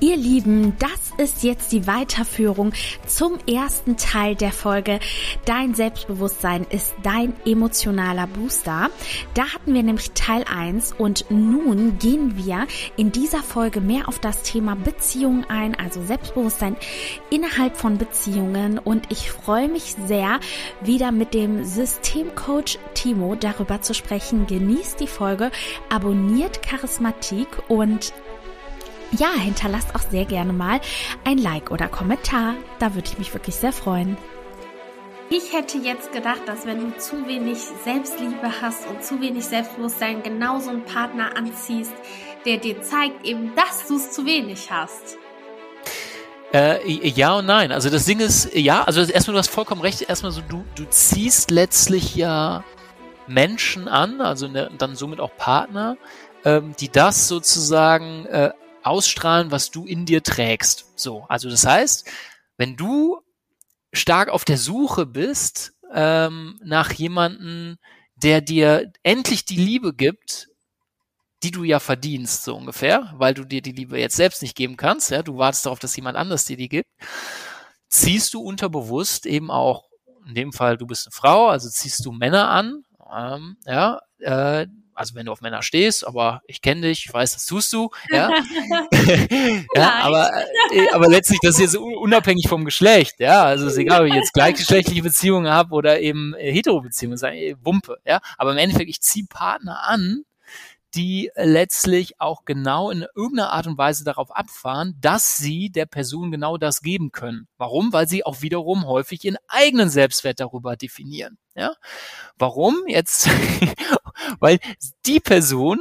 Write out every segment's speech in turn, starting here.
Ihr Lieben, das ist jetzt die Weiterführung zum ersten Teil der Folge. Dein Selbstbewusstsein ist dein emotionaler Booster. Da hatten wir nämlich Teil 1 und nun gehen wir in dieser Folge mehr auf das Thema Beziehungen ein, also Selbstbewusstsein innerhalb von Beziehungen und ich freue mich sehr, wieder mit dem Systemcoach Timo darüber zu sprechen. Genießt die Folge, abonniert Charismatik und ja, hinterlasst auch sehr gerne mal ein Like oder Kommentar. Da würde ich mich wirklich sehr freuen. Ich hätte jetzt gedacht, dass wenn du zu wenig Selbstliebe hast und zu wenig Selbstbewusstsein, genau so einen Partner anziehst, der dir zeigt eben, dass du es zu wenig hast. Äh, ja und nein. Also das Ding ist, ja, also erstmal, du hast vollkommen recht, erstmal so, du, du ziehst letztlich ja Menschen an, also ne, dann somit auch Partner, ähm, die das sozusagen äh, ausstrahlen, was du in dir trägst. So, also das heißt, wenn du stark auf der Suche bist ähm, nach jemanden, der dir endlich die Liebe gibt, die du ja verdienst, so ungefähr, weil du dir die Liebe jetzt selbst nicht geben kannst, ja, du wartest darauf, dass jemand anders dir die gibt, ziehst du unterbewusst eben auch, in dem Fall, du bist eine Frau, also ziehst du Männer an, ähm, ja, äh, also wenn du auf Männer stehst, aber ich kenne dich, ich weiß, das tust du, ja. ja aber, äh, aber letztlich, das ist jetzt unabhängig vom Geschlecht, ja. Also es ist egal, ob ich jetzt gleichgeschlechtliche Beziehungen habe oder eben äh, Hetero-Beziehungen, äh, Wumpe, ja. Aber im Endeffekt, ich ziehe Partner an, die letztlich auch genau in irgendeiner Art und Weise darauf abfahren, dass sie der Person genau das geben können. Warum? Weil sie auch wiederum häufig ihren eigenen Selbstwert darüber definieren. Ja? Warum? Jetzt, weil die Person,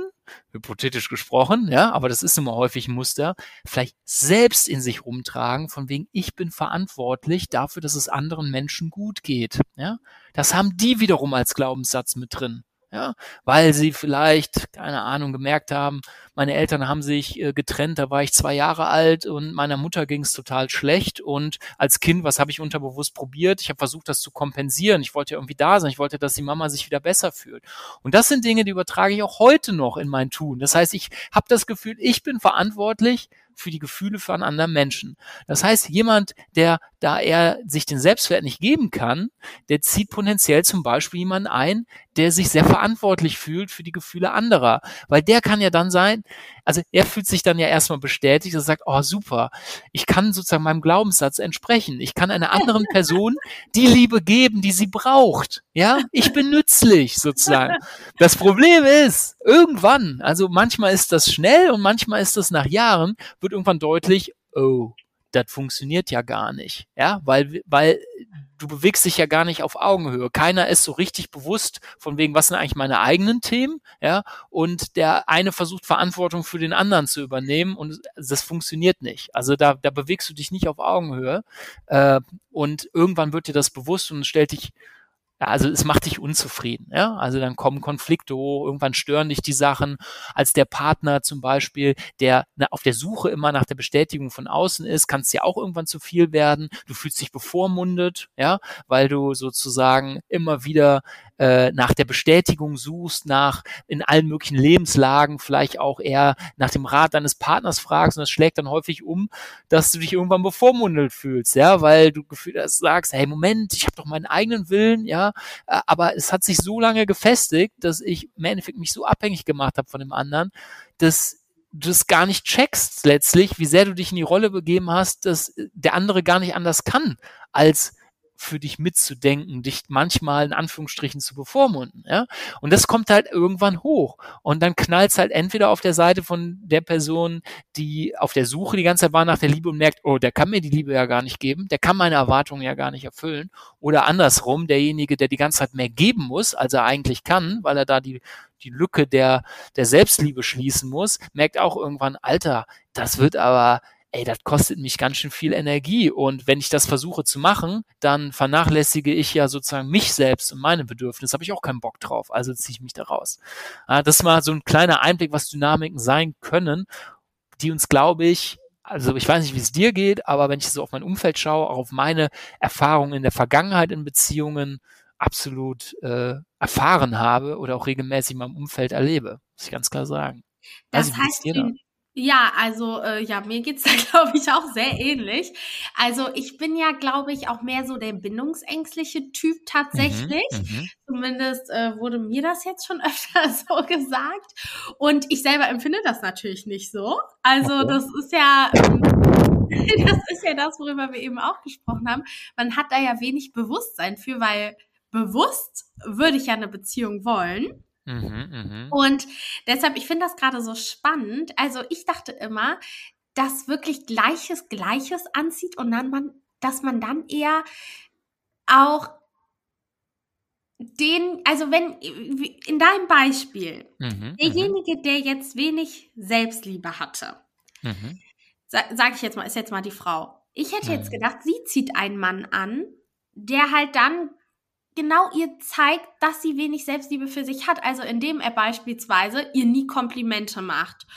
hypothetisch gesprochen, ja, aber das ist immer häufig ein Muster, vielleicht selbst in sich rumtragen, von wegen, ich bin verantwortlich dafür, dass es anderen Menschen gut geht. Ja? Das haben die wiederum als Glaubenssatz mit drin ja, weil sie vielleicht, keine Ahnung, gemerkt haben, meine Eltern haben sich äh, getrennt, da war ich zwei Jahre alt und meiner Mutter ging es total schlecht und als Kind, was habe ich unterbewusst probiert? Ich habe versucht, das zu kompensieren. Ich wollte irgendwie da sein, ich wollte, dass die Mama sich wieder besser fühlt. Und das sind Dinge, die übertrage ich auch heute noch in mein Tun. Das heißt, ich habe das Gefühl, ich bin verantwortlich für die Gefühle von anderen Menschen. Das heißt, jemand, der, da er sich den Selbstwert nicht geben kann, der zieht potenziell zum Beispiel jemanden ein, der sich sehr verantwortlich fühlt für die Gefühle anderer. Weil der kann ja dann sein, also er fühlt sich dann ja erstmal bestätigt und sagt, oh super, ich kann sozusagen meinem Glaubenssatz entsprechen. Ich kann einer anderen Person die Liebe geben, die sie braucht. Ja, ich bin nützlich sozusagen. Das Problem ist, irgendwann, also manchmal ist das schnell und manchmal ist das nach Jahren, wird irgendwann deutlich, oh, das funktioniert ja gar nicht. Ja, weil, weil du bewegst dich ja gar nicht auf Augenhöhe. Keiner ist so richtig bewusst von wegen, was sind eigentlich meine eigenen Themen, ja, und der eine versucht Verantwortung für den anderen zu übernehmen und das funktioniert nicht. Also da, da bewegst du dich nicht auf Augenhöhe äh, und irgendwann wird dir das bewusst und stellt dich also es macht dich unzufrieden. Ja? Also dann kommen Konflikte hoch, irgendwann stören dich die Sachen. Als der Partner zum Beispiel, der auf der Suche immer nach der Bestätigung von außen ist, kann es ja auch irgendwann zu viel werden. Du fühlst dich bevormundet, ja, weil du sozusagen immer wieder äh, nach der Bestätigung suchst, nach in allen möglichen Lebenslagen vielleicht auch eher nach dem Rat deines Partners fragst und das schlägt dann häufig um, dass du dich irgendwann bevormundet fühlst, ja, weil du gefühlt sagst, hey Moment, ich habe doch meinen eigenen Willen, ja, äh, aber es hat sich so lange gefestigt, dass ich im Endeffekt mich so abhängig gemacht habe von dem anderen, dass du das gar nicht checkst letztlich, wie sehr du dich in die Rolle begeben hast, dass der andere gar nicht anders kann, als für dich mitzudenken, dich manchmal in Anführungsstrichen zu bevormunden, ja. Und das kommt halt irgendwann hoch. Und dann knallt halt entweder auf der Seite von der Person, die auf der Suche die ganze Zeit war nach der Liebe und merkt, oh, der kann mir die Liebe ja gar nicht geben, der kann meine Erwartungen ja gar nicht erfüllen. Oder andersrum, derjenige, der die ganze Zeit mehr geben muss, als er eigentlich kann, weil er da die, die Lücke der, der Selbstliebe schließen muss, merkt auch irgendwann, Alter, das wird aber ey, das kostet mich ganz schön viel Energie. Und wenn ich das versuche zu machen, dann vernachlässige ich ja sozusagen mich selbst und meine Bedürfnisse. Habe ich auch keinen Bock drauf. Also ziehe ich mich da raus. Das ist mal so ein kleiner Einblick, was Dynamiken sein können, die uns, glaube ich, also ich weiß nicht, wie es dir geht, aber wenn ich so auf mein Umfeld schaue, auch auf meine Erfahrungen in der Vergangenheit in Beziehungen absolut äh, erfahren habe oder auch regelmäßig in meinem Umfeld erlebe, muss ich ganz klar sagen. Das also, heißt, du, ja, also äh, ja, mir geht's da glaube ich auch sehr ähnlich. Also ich bin ja, glaube ich, auch mehr so der bindungsängstliche Typ tatsächlich. Mhm, mhm. Zumindest äh, wurde mir das jetzt schon öfter so gesagt. Und ich selber empfinde das natürlich nicht so. Also das ist ja ähm, das ist ja das, worüber wir eben auch gesprochen haben. Man hat da ja wenig Bewusstsein für, weil bewusst würde ich ja eine Beziehung wollen. Mhm, mh. Und deshalb, ich finde das gerade so spannend. Also ich dachte immer, dass wirklich Gleiches Gleiches anzieht und dann man, dass man dann eher auch den, also wenn, in deinem Beispiel, mhm, derjenige, der jetzt wenig Selbstliebe hatte, mhm. sag, sag ich jetzt mal, ist jetzt mal die Frau. Ich hätte jetzt mhm. gedacht, sie zieht einen Mann an, der halt dann genau ihr zeigt, dass sie wenig Selbstliebe für sich hat. Also indem er beispielsweise ihr nie Komplimente macht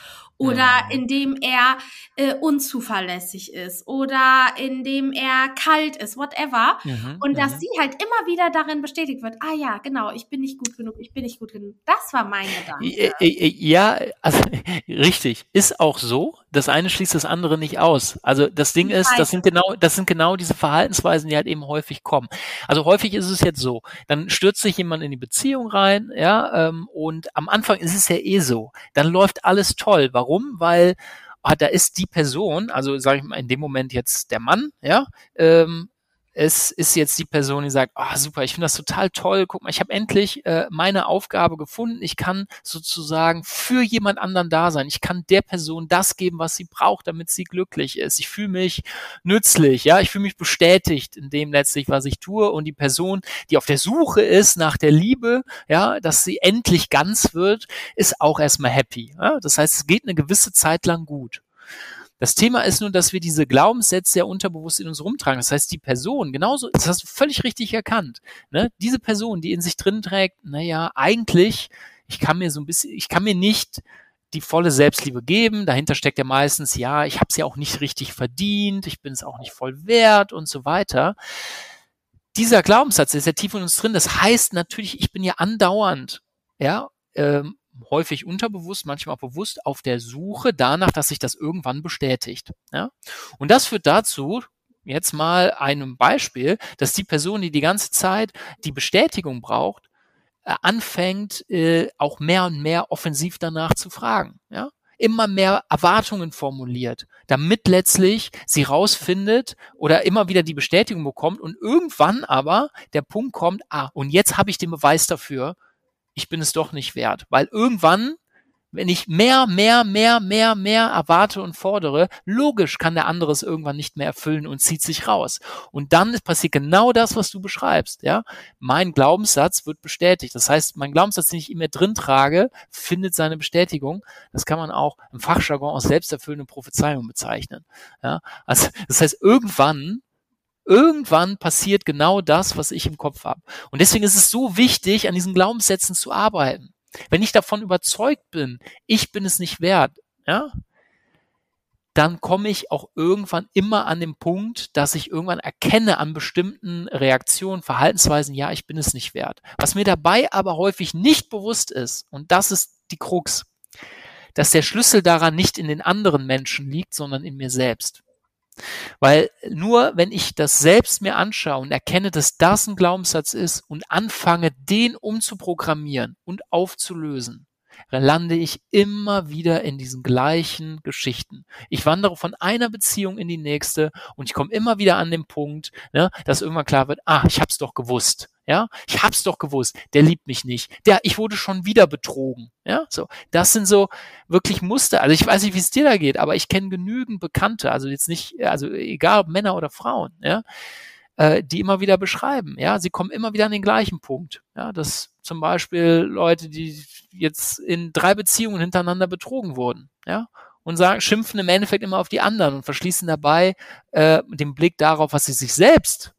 oder indem er äh, unzuverlässig ist oder indem er kalt ist, whatever. Mhm, und dass mhm. sie halt immer wieder darin bestätigt wird, ah ja, genau, ich bin nicht gut genug, ich bin nicht gut genug. Das war mein Gedanke. Ja, also richtig, ist auch so. Das eine schließt das andere nicht aus. Also das Ding ist, das sind genau, das sind genau diese Verhaltensweisen, die halt eben häufig kommen. Also häufig ist es jetzt so, dann stürzt sich jemand in die Beziehung rein, ja, ähm, und am Anfang ist es ja eh so. Dann läuft alles toll. Warum? Weil ah, da ist die Person, also sage ich mal in dem Moment jetzt der Mann, ja, ähm, es ist jetzt die Person, die sagt, ah oh, super, ich finde das total toll, guck mal, ich habe endlich äh, meine Aufgabe gefunden, ich kann sozusagen für jemand anderen da sein, ich kann der Person das geben, was sie braucht, damit sie glücklich ist, ich fühle mich nützlich, ja, ich fühle mich bestätigt in dem letztlich, was ich tue und die Person, die auf der Suche ist nach der Liebe, ja, dass sie endlich ganz wird, ist auch erstmal happy, ja? das heißt, es geht eine gewisse Zeit lang gut. Das Thema ist nur, dass wir diese Glaubenssätze ja unterbewusst in uns rumtragen. Das heißt, die Person, genauso, das hast du völlig richtig erkannt, ne? diese Person, die in sich drin trägt, naja, eigentlich, ich kann mir so ein bisschen, ich kann mir nicht die volle Selbstliebe geben. Dahinter steckt ja meistens, ja, ich habe es ja auch nicht richtig verdient, ich bin es auch nicht voll wert und so weiter. Dieser Glaubenssatz ist ja tief in uns drin. Das heißt natürlich, ich bin ja andauernd, ja, ähm, häufig unterbewusst, manchmal auch bewusst auf der Suche danach, dass sich das irgendwann bestätigt. Ja? Und das führt dazu, jetzt mal einem Beispiel, dass die Person, die die ganze Zeit die Bestätigung braucht, äh, anfängt, äh, auch mehr und mehr offensiv danach zu fragen. Ja? immer mehr Erwartungen formuliert, damit letztlich sie rausfindet oder immer wieder die Bestätigung bekommt und irgendwann aber der Punkt kommt, ah, und jetzt habe ich den Beweis dafür, ich bin es doch nicht wert. Weil irgendwann, wenn ich mehr, mehr, mehr, mehr, mehr erwarte und fordere, logisch kann der andere es irgendwann nicht mehr erfüllen und zieht sich raus. Und dann passiert genau das, was du beschreibst, ja. Mein Glaubenssatz wird bestätigt. Das heißt, mein Glaubenssatz, den ich immer drin trage, findet seine Bestätigung. Das kann man auch im Fachjargon aus selbsterfüllenden Prophezeiungen bezeichnen, ja. Also, das heißt, irgendwann irgendwann passiert genau das, was ich im Kopf habe. Und deswegen ist es so wichtig, an diesen Glaubenssätzen zu arbeiten. Wenn ich davon überzeugt bin, ich bin es nicht wert, ja, dann komme ich auch irgendwann immer an den Punkt, dass ich irgendwann erkenne an bestimmten Reaktionen, Verhaltensweisen, ja, ich bin es nicht wert. Was mir dabei aber häufig nicht bewusst ist, und das ist die Krux, dass der Schlüssel daran nicht in den anderen Menschen liegt, sondern in mir selbst. Weil nur wenn ich das selbst mir anschaue und erkenne, dass das ein Glaubenssatz ist und anfange, den umzuprogrammieren und aufzulösen, lande ich immer wieder in diesen gleichen Geschichten. Ich wandere von einer Beziehung in die nächste und ich komme immer wieder an den Punkt, ne, dass irgendwann klar wird, ah, ich hab's doch gewusst. Ja, ich hab's doch gewusst. Der liebt mich nicht. Der, ich wurde schon wieder betrogen. Ja, so. Das sind so wirklich Muster. Also ich weiß nicht, wie es dir da geht, aber ich kenne genügend Bekannte, also jetzt nicht, also egal ob Männer oder Frauen, ja, äh, die immer wieder beschreiben. Ja, sie kommen immer wieder an den gleichen Punkt. Ja, dass zum Beispiel Leute, die jetzt in drei Beziehungen hintereinander betrogen wurden. Ja, und sagen, schimpfen im Endeffekt immer auf die anderen und verschließen dabei äh, den Blick darauf, was sie sich selbst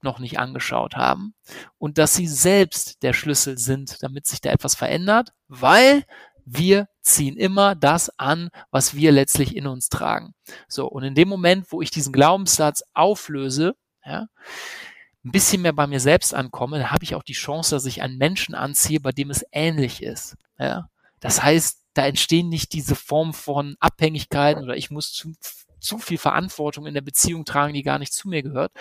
noch nicht angeschaut haben und dass sie selbst der Schlüssel sind, damit sich da etwas verändert, weil wir ziehen immer das an, was wir letztlich in uns tragen. So, und in dem Moment, wo ich diesen Glaubenssatz auflöse, ja, ein bisschen mehr bei mir selbst ankomme, dann habe ich auch die Chance, dass ich einen Menschen anziehe, bei dem es ähnlich ist. Ja. Das heißt, da entstehen nicht diese Form von Abhängigkeiten oder ich muss zu, zu viel Verantwortung in der Beziehung tragen, die gar nicht zu mir gehört,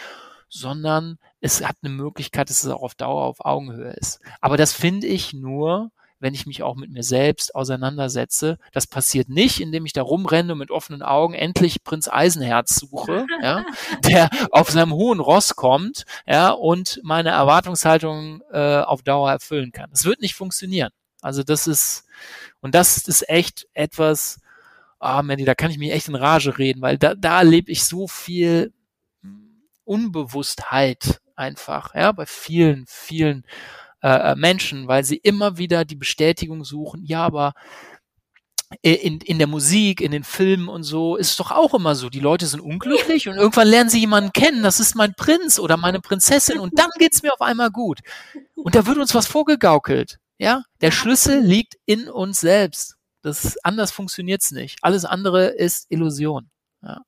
sondern es hat eine Möglichkeit, dass es auch auf Dauer auf Augenhöhe ist. Aber das finde ich nur, wenn ich mich auch mit mir selbst auseinandersetze. Das passiert nicht, indem ich da rumrenne und mit offenen Augen endlich Prinz Eisenherz suche, ja, der auf seinem hohen Ross kommt, ja, und meine Erwartungshaltung äh, auf Dauer erfüllen kann. Das wird nicht funktionieren. Also das ist, und das ist echt etwas, ah, Mandy, da kann ich mich echt in Rage reden, weil da, da erlebe ich so viel Unbewusstheit einfach, ja, bei vielen, vielen äh, äh, Menschen, weil sie immer wieder die Bestätigung suchen, ja, aber in, in der Musik, in den Filmen und so ist es doch auch immer so. Die Leute sind unglücklich und irgendwann lernen sie jemanden kennen, das ist mein Prinz oder meine Prinzessin und dann geht's mir auf einmal gut. Und da wird uns was vorgegaukelt. Ja, der Schlüssel liegt in uns selbst. Das anders funktioniert's nicht. Alles andere ist Illusion. Ja.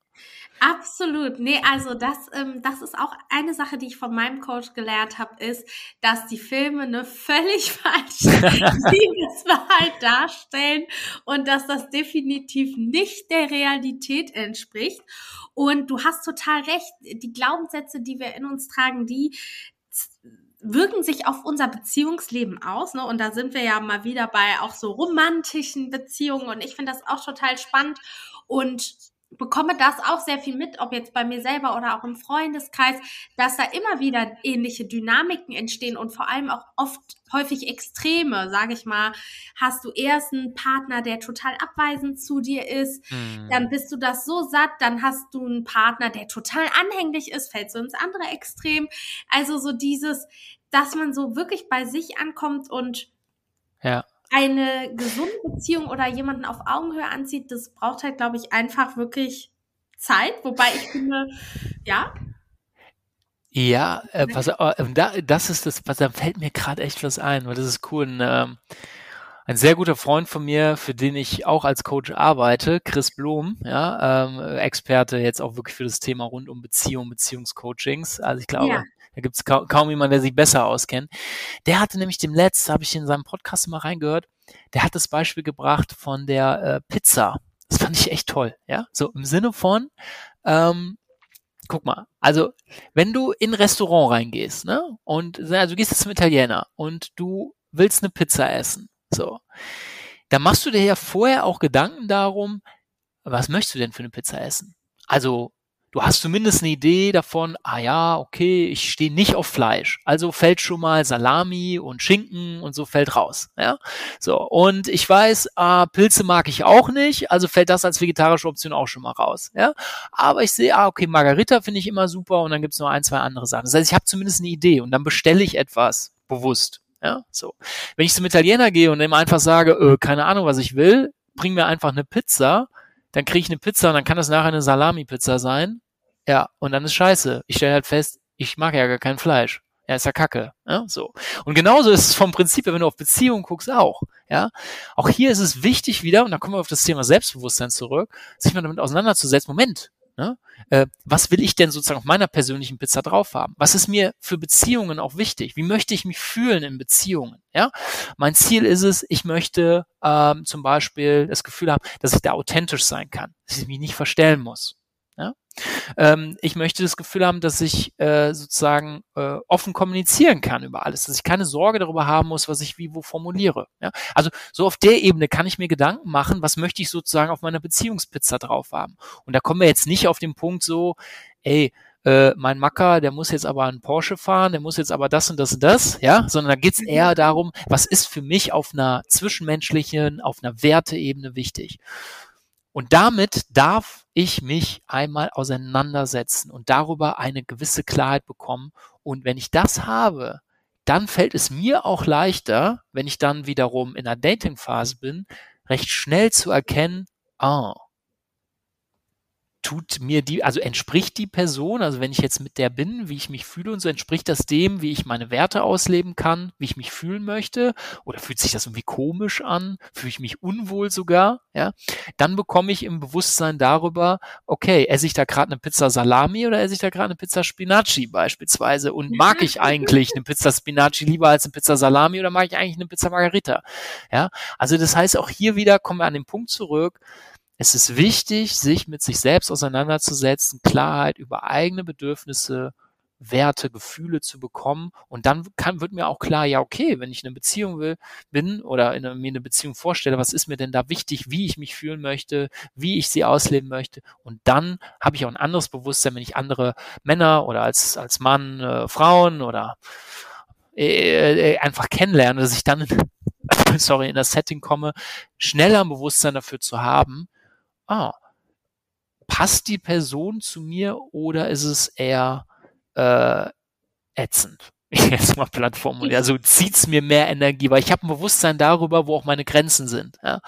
Absolut. Nee, also das, ähm, das ist auch eine Sache, die ich von meinem Coach gelernt habe, ist, dass die Filme eine völlig falsche Liebeswahrheit darstellen und dass das definitiv nicht der Realität entspricht. Und du hast total recht, die Glaubenssätze, die wir in uns tragen, die wirken sich auf unser Beziehungsleben aus. Ne? Und da sind wir ja mal wieder bei auch so romantischen Beziehungen. Und ich finde das auch total spannend. Und bekomme das auch sehr viel mit, ob jetzt bei mir selber oder auch im Freundeskreis, dass da immer wieder ähnliche Dynamiken entstehen und vor allem auch oft häufig Extreme, sage ich mal, hast du erst einen Partner, der total abweisend zu dir ist, mhm. dann bist du das so satt, dann hast du einen Partner, der total anhänglich ist, fällst du ins andere Extrem. Also so dieses, dass man so wirklich bei sich ankommt und ja eine gesunde Beziehung oder jemanden auf Augenhöhe anzieht, das braucht halt, glaube ich, einfach wirklich Zeit. Wobei ich finde, ja. Ja, äh, pass äh, da, das ist das, da fällt mir gerade echt was ein, weil das ist cool. Ein, ähm, ein sehr guter Freund von mir, für den ich auch als Coach arbeite, Chris Blum, ja, ähm, Experte jetzt auch wirklich für das Thema rund um Beziehung, Beziehungscoachings. Also ich glaube, ja. Da gibt es kaum, jemanden, der sich besser auskennt. Der hatte nämlich dem Letzt, habe ich in seinem Podcast mal reingehört, der hat das Beispiel gebracht von der äh, Pizza. Das fand ich echt toll, ja. So im Sinne von, ähm, guck mal, also wenn du in ein Restaurant reingehst, ne, und also du gehst jetzt zum Italiener und du willst eine Pizza essen, so, dann machst du dir ja vorher auch Gedanken darum, was möchtest du denn für eine Pizza essen? Also du hast zumindest eine Idee davon, ah ja, okay, ich stehe nicht auf Fleisch. Also fällt schon mal Salami und Schinken und so fällt raus. Ja? So, und ich weiß, ah, Pilze mag ich auch nicht, also fällt das als vegetarische Option auch schon mal raus. Ja? Aber ich sehe, ah, okay, Margarita finde ich immer super und dann gibt's noch ein, zwei andere Sachen. Das heißt, ich habe zumindest eine Idee und dann bestelle ich etwas bewusst. Ja, so. Wenn ich zum Italiener gehe und ihm einfach sage, äh, keine Ahnung, was ich will, bring mir einfach eine Pizza, dann kriege ich eine Pizza und dann kann das nachher eine Salami-Pizza sein. Ja, und dann ist scheiße. Ich stelle halt fest, ich mag ja gar kein Fleisch. Ja, ist ja Kacke. Ja, so. Und genauso ist es vom Prinzip, wenn du auf Beziehungen guckst, auch. Ja, auch hier ist es wichtig wieder, und da kommen wir auf das Thema Selbstbewusstsein zurück, sich mal damit auseinanderzusetzen. Moment, ne? äh, was will ich denn sozusagen auf meiner persönlichen Pizza drauf haben? Was ist mir für Beziehungen auch wichtig? Wie möchte ich mich fühlen in Beziehungen? Ja, mein Ziel ist es, ich möchte ähm, zum Beispiel das Gefühl haben, dass ich da authentisch sein kann, dass ich mich nicht verstellen muss. Ja? Ähm, ich möchte das Gefühl haben, dass ich äh, sozusagen äh, offen kommunizieren kann über alles, dass ich keine Sorge darüber haben muss, was ich wie wo formuliere. Ja? Also so auf der Ebene kann ich mir Gedanken machen, was möchte ich sozusagen auf meiner Beziehungspizza drauf haben. Und da kommen wir jetzt nicht auf den Punkt so, ey, äh, mein Macker, der muss jetzt aber einen Porsche fahren, der muss jetzt aber das und das und das, ja, sondern da geht's mhm. eher darum, was ist für mich auf einer zwischenmenschlichen, auf einer Werteebene wichtig. Und damit darf ich mich einmal auseinandersetzen und darüber eine gewisse Klarheit bekommen. Und wenn ich das habe, dann fällt es mir auch leichter, wenn ich dann wiederum in der Dating-Phase bin, recht schnell zu erkennen, ah, tut mir die, also entspricht die Person, also wenn ich jetzt mit der bin, wie ich mich fühle und so, entspricht das dem, wie ich meine Werte ausleben kann, wie ich mich fühlen möchte? Oder fühlt sich das irgendwie komisch an? Fühle ich mich unwohl sogar? Ja, dann bekomme ich im Bewusstsein darüber, okay, esse ich da gerade eine Pizza Salami oder esse ich da gerade eine Pizza Spinaci beispielsweise? Und mag ich eigentlich eine Pizza Spinaci lieber als eine Pizza Salami oder mag ich eigentlich eine Pizza Margarita? Ja, also das heißt, auch hier wieder kommen wir an den Punkt zurück, es ist wichtig, sich mit sich selbst auseinanderzusetzen, Klarheit über eigene Bedürfnisse, Werte, Gefühle zu bekommen. Und dann kann, wird mir auch klar, ja, okay, wenn ich eine Beziehung will, bin oder in, mir eine Beziehung vorstelle, was ist mir denn da wichtig, wie ich mich fühlen möchte, wie ich sie ausleben möchte. Und dann habe ich auch ein anderes Bewusstsein, wenn ich andere Männer oder als, als Mann, äh, Frauen oder äh, äh, einfach kennenlerne, dass ich dann, sorry, in das Setting komme, schneller ein Bewusstsein dafür zu haben, ah, passt die Person zu mir oder ist es eher äh, ätzend? Jetzt mal Plattform und also zieht's mir mehr Energie, weil ich habe ein Bewusstsein darüber, wo auch meine Grenzen sind. Ja?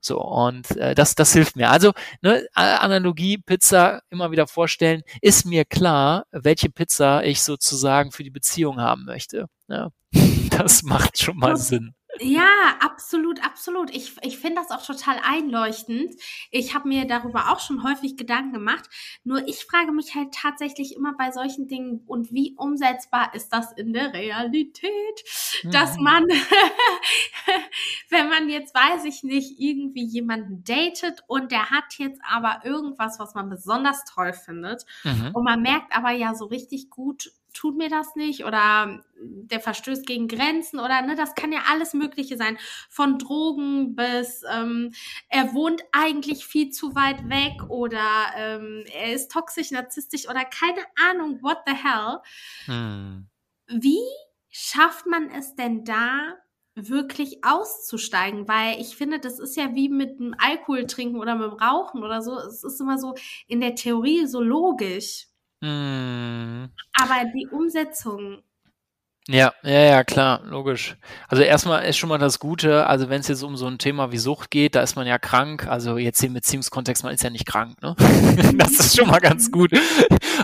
So, und äh, das, das hilft mir. Also, ne, Analogie, Pizza immer wieder vorstellen, ist mir klar, welche Pizza ich sozusagen für die Beziehung haben möchte. Ja? Das macht schon mal Sinn. Ja, absolut, absolut. Ich, ich finde das auch total einleuchtend. Ich habe mir darüber auch schon häufig Gedanken gemacht. Nur ich frage mich halt tatsächlich immer bei solchen Dingen, und wie umsetzbar ist das in der Realität, mhm. dass man, wenn man jetzt, weiß ich nicht, irgendwie jemanden datet und der hat jetzt aber irgendwas, was man besonders toll findet. Mhm. Und man merkt aber ja so richtig gut, tut mir das nicht oder der verstößt gegen Grenzen oder ne, das kann ja alles Mögliche sein. Von Drogen bis ähm, er wohnt eigentlich viel zu weit weg oder ähm, er ist toxisch, narzisstisch oder keine Ahnung, what the hell. Hm. Wie schafft man es denn da, wirklich auszusteigen, weil ich finde, das ist ja wie mit dem Alkohol trinken oder mit dem Rauchen oder so. Es ist immer so in der Theorie so logisch. Hm. Aber die Umsetzung. Ja, ja, ja, klar, logisch. Also erstmal ist schon mal das Gute, also wenn es jetzt um so ein Thema wie Sucht geht, da ist man ja krank, also jetzt im Beziehungskontext, man ist ja nicht krank, ne? das ist schon mal ganz gut.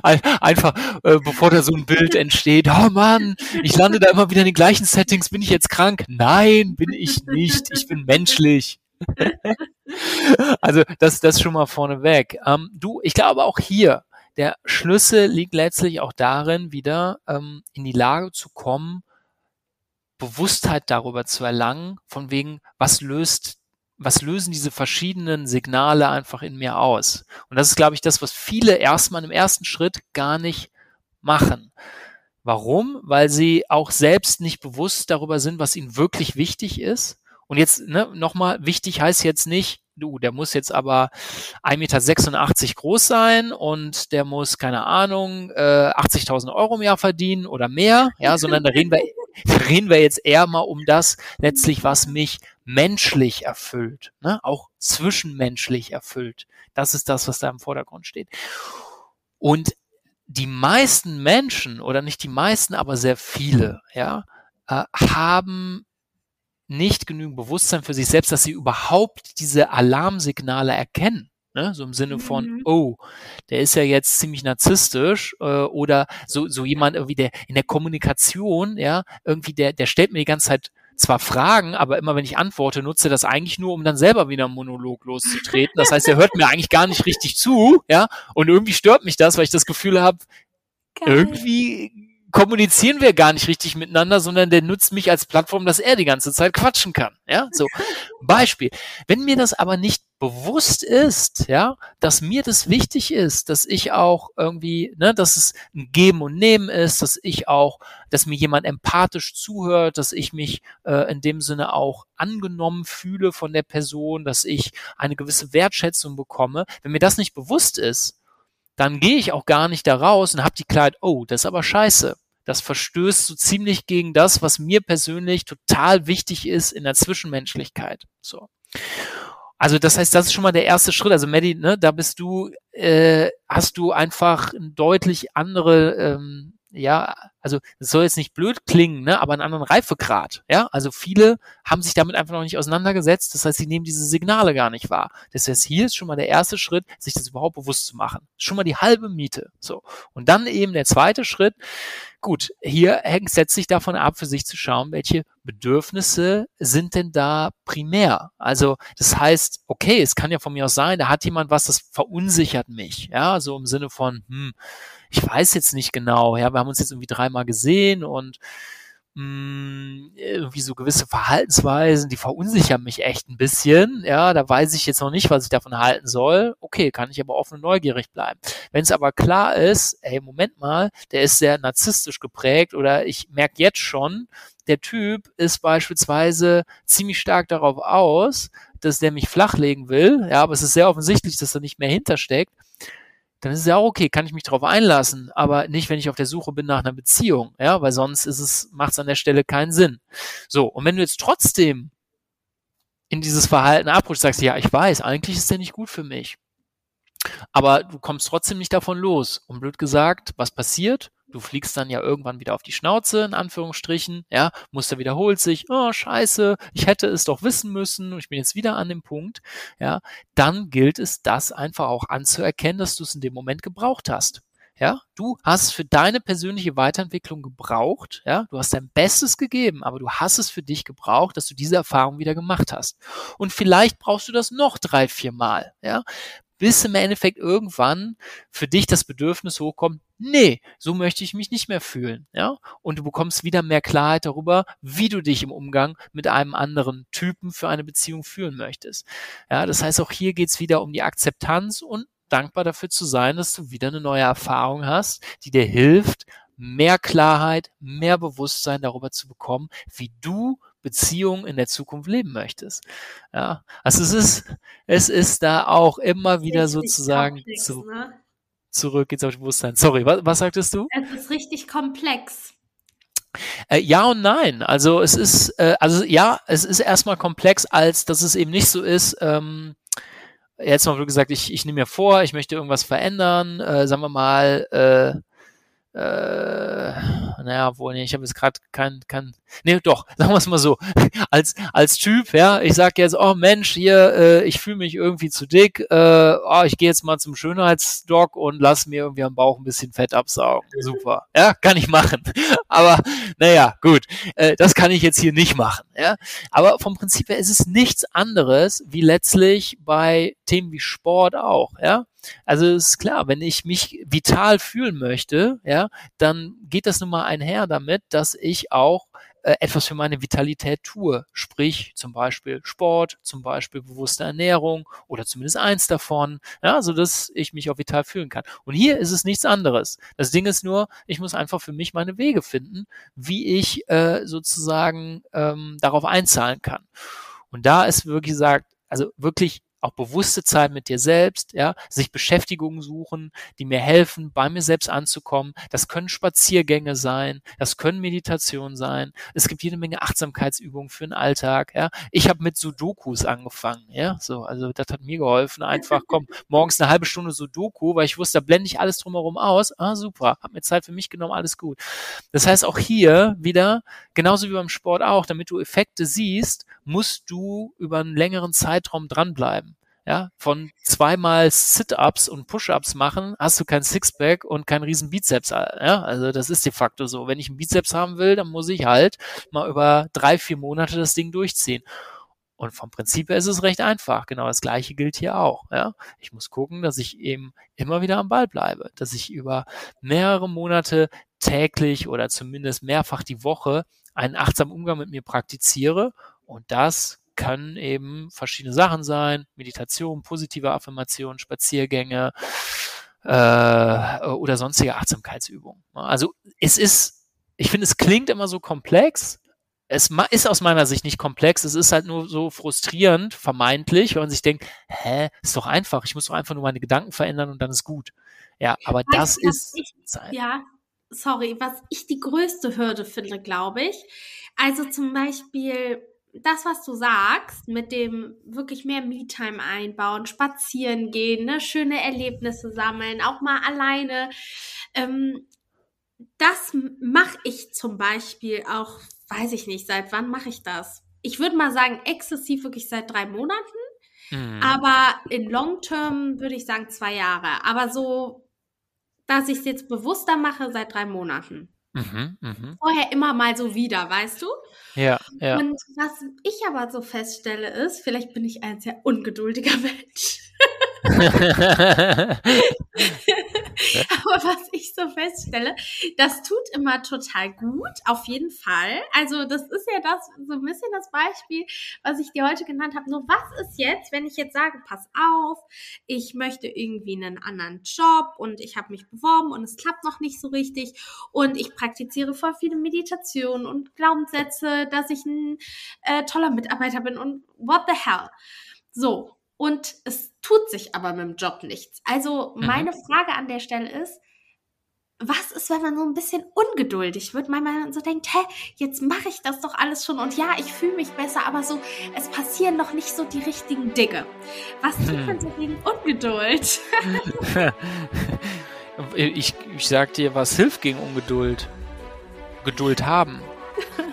Einfach, äh, bevor da so ein Bild entsteht, oh Mann, ich lande da immer wieder in den gleichen Settings, bin ich jetzt krank? Nein, bin ich nicht, ich bin menschlich. also das, das schon mal vorneweg. Ähm, du, ich glaube auch hier, der Schlüssel liegt letztlich auch darin, wieder ähm, in die Lage zu kommen, Bewusstheit darüber zu erlangen, von wegen, was löst, was lösen diese verschiedenen Signale einfach in mir aus? Und das ist, glaube ich, das, was viele erstmal im ersten Schritt gar nicht machen. Warum? Weil sie auch selbst nicht bewusst darüber sind, was ihnen wirklich wichtig ist. Und jetzt ne, nochmal, wichtig heißt jetzt nicht, du, der muss jetzt aber 1,86 Meter groß sein und der muss, keine Ahnung, äh, 80.000 Euro im Jahr verdienen oder mehr, ja, sondern da reden wir, reden wir jetzt eher mal um das letztlich, was mich menschlich erfüllt, ne? auch zwischenmenschlich erfüllt. Das ist das, was da im Vordergrund steht. Und die meisten Menschen, oder nicht die meisten, aber sehr viele, ja, äh, haben nicht genügend Bewusstsein für sich selbst, dass sie überhaupt diese Alarmsignale erkennen. Ne? So im Sinne von, mhm. oh, der ist ja jetzt ziemlich narzisstisch äh, oder so, so jemand irgendwie, der in der Kommunikation, ja, irgendwie, der, der stellt mir die ganze Zeit zwar Fragen, aber immer wenn ich antworte, nutze das eigentlich nur, um dann selber wieder einen Monolog loszutreten. Das heißt, er hört mir eigentlich gar nicht richtig zu, ja, und irgendwie stört mich das, weil ich das Gefühl habe, irgendwie kommunizieren wir gar nicht richtig miteinander, sondern der nutzt mich als Plattform, dass er die ganze Zeit quatschen kann. Ja, so Beispiel. Wenn mir das aber nicht bewusst ist, ja, dass mir das wichtig ist, dass ich auch irgendwie, ne, dass es ein Geben und Nehmen ist, dass ich auch, dass mir jemand empathisch zuhört, dass ich mich äh, in dem Sinne auch angenommen fühle von der Person, dass ich eine gewisse Wertschätzung bekomme. Wenn mir das nicht bewusst ist, dann gehe ich auch gar nicht da raus und habe die Klarheit, oh, das ist aber scheiße. Das verstößt so ziemlich gegen das, was mir persönlich total wichtig ist in der Zwischenmenschlichkeit. So. Also das heißt, das ist schon mal der erste Schritt. Also Maddie, ne, da bist du, äh, hast du einfach eine deutlich andere, ähm, ja, also es soll jetzt nicht blöd klingen, ne, aber einen anderen Reifegrad. Ja, also viele haben sich damit einfach noch nicht auseinandergesetzt. Das heißt, sie nehmen diese Signale gar nicht wahr. Das heißt, hier ist schon mal der erste Schritt, sich das überhaupt bewusst zu machen. Schon mal die halbe Miete. So und dann eben der zweite Schritt. Gut, hier hängt setzt sich davon ab, für sich zu schauen, welche Bedürfnisse sind denn da primär. Also das heißt, okay, es kann ja von mir aus sein, da hat jemand was, das verunsichert mich. Ja, so im Sinne von, hm, ich weiß jetzt nicht genau, ja, wir haben uns jetzt irgendwie dreimal gesehen und mh, hm, irgendwie so gewisse Verhaltensweisen, die verunsichern mich echt ein bisschen. Ja, da weiß ich jetzt noch nicht, was ich davon halten soll. Okay, kann ich aber offen und neugierig bleiben. Wenn es aber klar ist, ey, Moment mal, der ist sehr narzisstisch geprägt oder ich merke jetzt schon, der Typ ist beispielsweise ziemlich stark darauf aus, dass der mich flachlegen will. Ja, aber es ist sehr offensichtlich, dass er nicht mehr hintersteckt dann ist es ja auch okay, kann ich mich darauf einlassen, aber nicht, wenn ich auf der Suche bin nach einer Beziehung, ja, weil sonst ist es, macht es an der Stelle keinen Sinn. So, und wenn du jetzt trotzdem in dieses Verhalten abrutschst, sagst, ja, ich weiß, eigentlich ist der nicht gut für mich. Aber du kommst trotzdem nicht davon los. Und blöd gesagt, was passiert? Du fliegst dann ja irgendwann wieder auf die Schnauze, in Anführungsstrichen, ja, Muster wiederholt sich, oh, scheiße, ich hätte es doch wissen müssen, ich bin jetzt wieder an dem Punkt, ja, dann gilt es, das einfach auch anzuerkennen, dass du es in dem Moment gebraucht hast. Ja, du hast für deine persönliche Weiterentwicklung gebraucht, ja, du hast dein Bestes gegeben, aber du hast es für dich gebraucht, dass du diese Erfahrung wieder gemacht hast. Und vielleicht brauchst du das noch drei, vier Mal, ja bis im Endeffekt irgendwann für dich das Bedürfnis hochkommt, nee, so möchte ich mich nicht mehr fühlen, ja? Und du bekommst wieder mehr Klarheit darüber, wie du dich im Umgang mit einem anderen Typen für eine Beziehung fühlen möchtest. Ja, das heißt, auch hier geht's wieder um die Akzeptanz und dankbar dafür zu sein, dass du wieder eine neue Erfahrung hast, die dir hilft, mehr Klarheit, mehr Bewusstsein darüber zu bekommen, wie du Beziehung in der Zukunft leben möchtest. Ja, also es ist, es ist da auch immer wieder sozusagen komplex, zu, ne? zurück geht's auf Bewusstsein. Sorry, was, was sagtest du? Es ist richtig komplex. Äh, ja und nein. Also es ist, äh, also ja, es ist erstmal komplex, als dass es eben nicht so ist. Ähm, jetzt mal gesagt, ich, ich nehme mir vor, ich möchte irgendwas verändern. Äh, sagen wir mal, äh, naja, wohl, nee, ich habe jetzt gerade kein, kein, nee, doch, sagen wir es mal so, als, als Typ, ja, ich sag jetzt, oh Mensch, hier, äh, ich fühle mich irgendwie zu dick, äh, oh, ich gehe jetzt mal zum Schönheitsdoc und lass mir irgendwie am Bauch ein bisschen Fett absaugen. Super, ja, kann ich machen. Aber, naja, gut, äh, das kann ich jetzt hier nicht machen, ja. Aber vom Prinzip her ist es nichts anderes, wie letztlich bei Themen wie Sport auch, ja. Also ist klar, wenn ich mich vital fühlen möchte, ja, dann geht das nun mal einher damit, dass ich auch äh, etwas für meine Vitalität tue. Sprich, zum Beispiel Sport, zum Beispiel bewusste Ernährung oder zumindest eins davon, ja, so dass ich mich auch vital fühlen kann. Und hier ist es nichts anderes. Das Ding ist nur, ich muss einfach für mich meine Wege finden, wie ich äh, sozusagen ähm, darauf einzahlen kann. Und da ist wirklich gesagt, also wirklich auch bewusste Zeit mit dir selbst, ja, sich Beschäftigungen suchen, die mir helfen, bei mir selbst anzukommen. Das können Spaziergänge sein, das können Meditationen sein. Es gibt jede Menge Achtsamkeitsübungen für den Alltag, ja. Ich habe mit Sudokus angefangen, ja, so, also das hat mir geholfen. Einfach, komm, morgens eine halbe Stunde Sudoku, weil ich wusste, da blende ich alles drumherum aus. Ah, super, hab mir Zeit für mich genommen, alles gut. Das heißt auch hier wieder, genauso wie beim Sport auch, damit du Effekte siehst, musst du über einen längeren Zeitraum dranbleiben ja, von zweimal Sit-Ups und Push-Ups machen, hast du kein Sixpack und kein riesen Bizeps, ja, also das ist de facto so. Wenn ich einen Bizeps haben will, dann muss ich halt mal über drei, vier Monate das Ding durchziehen. Und vom Prinzip her ist es recht einfach. Genau das Gleiche gilt hier auch. Ja? Ich muss gucken, dass ich eben immer wieder am Ball bleibe, dass ich über mehrere Monate täglich oder zumindest mehrfach die Woche einen achtsamen Umgang mit mir praktiziere. Und das können eben verschiedene Sachen sein, Meditation, positive Affirmationen, Spaziergänge äh, oder sonstige Achtsamkeitsübungen. Also es ist, ich finde, es klingt immer so komplex. Es ist aus meiner Sicht nicht komplex, es ist halt nur so frustrierend, vermeintlich, wenn man sich denkt, hä, ist doch einfach, ich muss doch einfach nur meine Gedanken verändern und dann ist gut. Ja, aber das ist. Ich, ja, sorry, was ich die größte Hürde finde, glaube ich. Also zum Beispiel, das, was du sagst, mit dem wirklich mehr Me-Time einbauen, spazieren gehen, ne, schöne Erlebnisse sammeln, auch mal alleine, ähm, das mache ich zum Beispiel auch, weiß ich nicht, seit wann mache ich das? Ich würde mal sagen, exzessiv wirklich seit drei Monaten. Mhm. Aber in Long Term würde ich sagen zwei Jahre. Aber so, dass ich es jetzt bewusster mache, seit drei Monaten. Mhm, mh. Vorher immer mal so wieder, weißt du? Ja, ja. Und was ich aber so feststelle ist, vielleicht bin ich ein sehr ungeduldiger Mensch. Aber was ich so feststelle, das tut immer total gut, auf jeden Fall. Also das ist ja das so ein bisschen das Beispiel, was ich dir heute genannt habe. Nur was ist jetzt, wenn ich jetzt sage, pass auf, ich möchte irgendwie einen anderen Job und ich habe mich beworben und es klappt noch nicht so richtig und ich praktiziere voll viele Meditationen und Glaubenssätze, dass ich ein äh, toller Mitarbeiter bin und what the hell. So, und es tut sich aber mit dem Job nichts. Also mhm. meine Frage an der Stelle ist, was ist, wenn man so ein bisschen ungeduldig wird, weil man so denkt, hä, jetzt mache ich das doch alles schon und ja, ich fühle mich besser, aber so, es passieren noch nicht so die richtigen Dinge. Was tut hm. man so gegen Ungeduld? ich, ich sag dir, was hilft gegen Ungeduld? Geduld haben.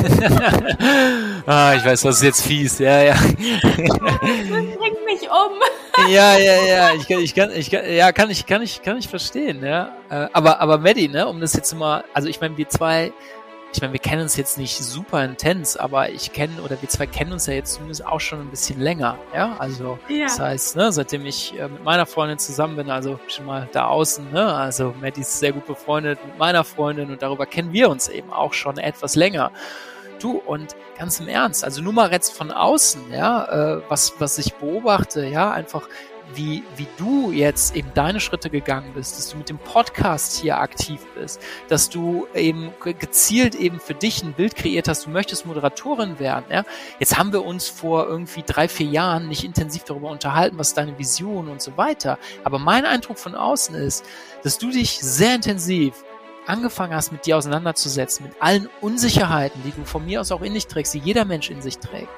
ah, ich weiß, das ist jetzt fies. Ja, ja. Bring mich um. ja, ja, ja. Ich kann, ich kann, ich kann, ja, kann ich, kann ich, kann ich verstehen. Ja, äh, aber, aber Maddie, ne, um das jetzt mal, also ich meine, wir zwei ich meine, wir kennen uns jetzt nicht super intens, aber ich kenne oder wir zwei kennen uns ja jetzt zumindest auch schon ein bisschen länger. Ja, also ja. das heißt, ne, seitdem ich äh, mit meiner Freundin zusammen bin, also schon mal da außen, ne, also Maddie ist sehr gut befreundet mit meiner Freundin und darüber kennen wir uns eben auch schon etwas länger. Du und ganz im Ernst, also nur mal jetzt von außen, ja, äh, was was ich beobachte, ja, einfach wie, wie du jetzt eben deine Schritte gegangen bist, dass du mit dem Podcast hier aktiv bist, dass du eben gezielt eben für dich ein Bild kreiert hast, du möchtest Moderatorin werden. Ja? Jetzt haben wir uns vor irgendwie drei, vier Jahren nicht intensiv darüber unterhalten, was deine Vision und so weiter. Aber mein Eindruck von außen ist, dass du dich sehr intensiv angefangen hast, mit dir auseinanderzusetzen, mit allen Unsicherheiten, die du von mir aus auch in dich trägst, die jeder Mensch in sich trägt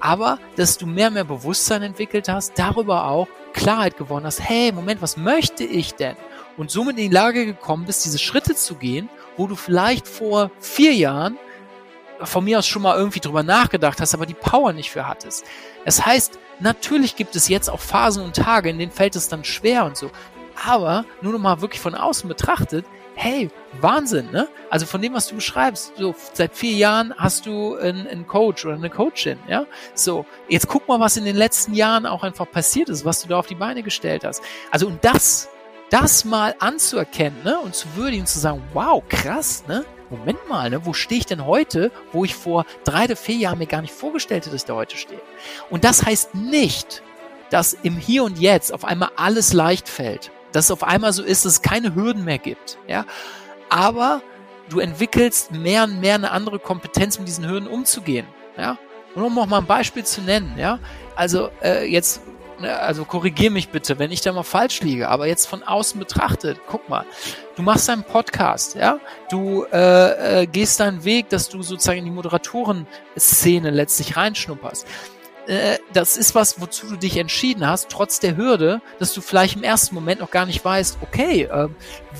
aber dass du mehr und mehr Bewusstsein entwickelt hast, darüber auch Klarheit gewonnen hast, hey, Moment, was möchte ich denn? Und somit in die Lage gekommen bist, diese Schritte zu gehen, wo du vielleicht vor vier Jahren von mir aus schon mal irgendwie drüber nachgedacht hast, aber die Power nicht für hattest. Das heißt, natürlich gibt es jetzt auch Phasen und Tage, in denen fällt es dann schwer und so. Aber nur noch mal wirklich von außen betrachtet, hey, Wahnsinn, ne? Also von dem, was du beschreibst, so seit vier Jahren hast du einen, einen Coach oder eine Coachin, ja? So, jetzt guck mal, was in den letzten Jahren auch einfach passiert ist, was du da auf die Beine gestellt hast. Also und das, das mal anzuerkennen, ne? Und zu würdigen, zu sagen, wow, krass, ne? Moment mal, ne, wo stehe ich denn heute, wo ich vor drei oder vier Jahren mir gar nicht vorgestellt hätte, dass ich da heute stehe. Und das heißt nicht, dass im Hier und Jetzt auf einmal alles leicht fällt dass es auf einmal so ist, dass es keine Hürden mehr gibt. Ja? Aber du entwickelst mehr und mehr eine andere Kompetenz, mit diesen Hürden umzugehen. Ja? Und um noch mal ein Beispiel zu nennen, ja, also äh, jetzt, ne, also korrigier mich bitte, wenn ich da mal falsch liege, aber jetzt von außen betrachtet, guck mal, du machst einen Podcast, ja, du äh, äh, gehst deinen Weg, dass du sozusagen in die Moderatoren-Szene letztlich reinschnupperst äh, das ist was, wozu du dich entschieden hast, trotz der Hürde, dass du vielleicht im ersten Moment noch gar nicht weißt, okay, äh,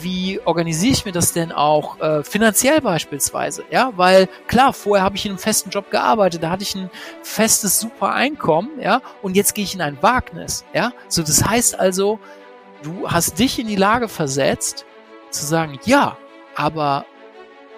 wie organisiere ich mir das denn auch äh, finanziell beispielsweise? Ja, weil klar, vorher habe ich in einem festen Job gearbeitet, da hatte ich ein festes super Einkommen, ja, und jetzt gehe ich in ein Wagnis, ja. So, das heißt also, du hast dich in die Lage versetzt, zu sagen, ja, aber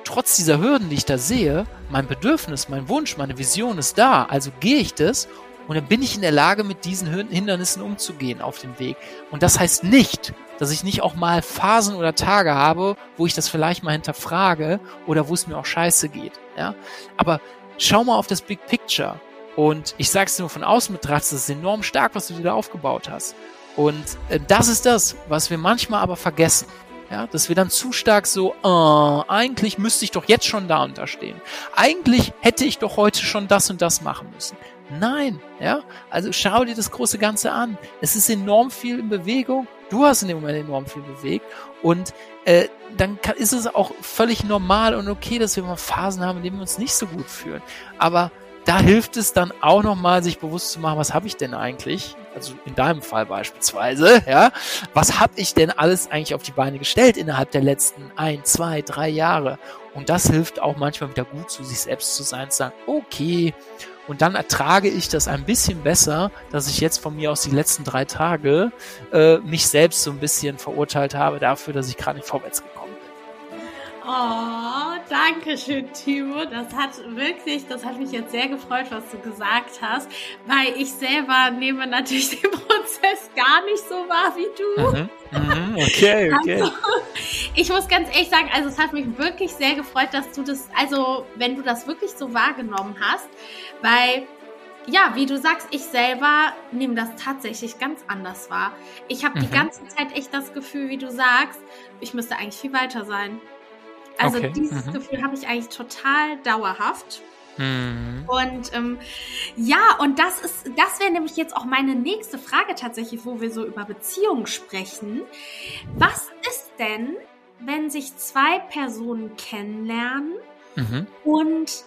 trotz dieser Hürden, die ich da sehe, mein Bedürfnis, mein Wunsch, meine Vision ist da, also gehe ich das und dann bin ich in der Lage, mit diesen Hindernissen umzugehen auf dem Weg. Und das heißt nicht, dass ich nicht auch mal Phasen oder Tage habe, wo ich das vielleicht mal hinterfrage oder wo es mir auch scheiße geht. Ja? Aber schau mal auf das Big Picture. Und ich sag's dir nur von außen betrachtet, das ist enorm stark, was du dir da aufgebaut hast. Und äh, das ist das, was wir manchmal aber vergessen. Ja, dass wir dann zu stark so, äh, eigentlich müsste ich doch jetzt schon da unterstehen. Eigentlich hätte ich doch heute schon das und das machen müssen. Nein, ja, also schau dir das große Ganze an. Es ist enorm viel in Bewegung. Du hast in dem Moment enorm viel bewegt und äh, dann kann, ist es auch völlig normal und okay, dass wir mal Phasen haben, in denen wir uns nicht so gut fühlen. Aber da hilft es dann auch nochmal, sich bewusst zu machen, was habe ich denn eigentlich also in deinem Fall beispielsweise, ja, was habe ich denn alles eigentlich auf die Beine gestellt innerhalb der letzten ein, zwei, drei Jahre? Und das hilft auch manchmal wieder gut, zu sich selbst zu sein, zu sagen, okay, und dann ertrage ich das ein bisschen besser, dass ich jetzt von mir aus die letzten drei Tage äh, mich selbst so ein bisschen verurteilt habe dafür, dass ich gerade nicht vorwärts gekommen bin. Oh, danke schön, Timo. Das hat wirklich, das hat mich jetzt sehr gefreut, was du gesagt hast, weil ich selber nehme natürlich den Prozess gar nicht so wahr wie du. Mhm. Mhm, okay, okay. Also, ich muss ganz ehrlich sagen, also es hat mich wirklich sehr gefreut, dass du das, also wenn du das wirklich so wahrgenommen hast, weil ja, wie du sagst, ich selber nehme das tatsächlich ganz anders wahr. Ich habe mhm. die ganze Zeit echt das Gefühl, wie du sagst, ich müsste eigentlich viel weiter sein. Also okay. dieses mhm. Gefühl habe ich eigentlich total dauerhaft. Mhm. Und ähm, ja, und das ist, das wäre nämlich jetzt auch meine nächste Frage tatsächlich, wo wir so über Beziehungen sprechen. Was ist denn, wenn sich zwei Personen kennenlernen mhm. und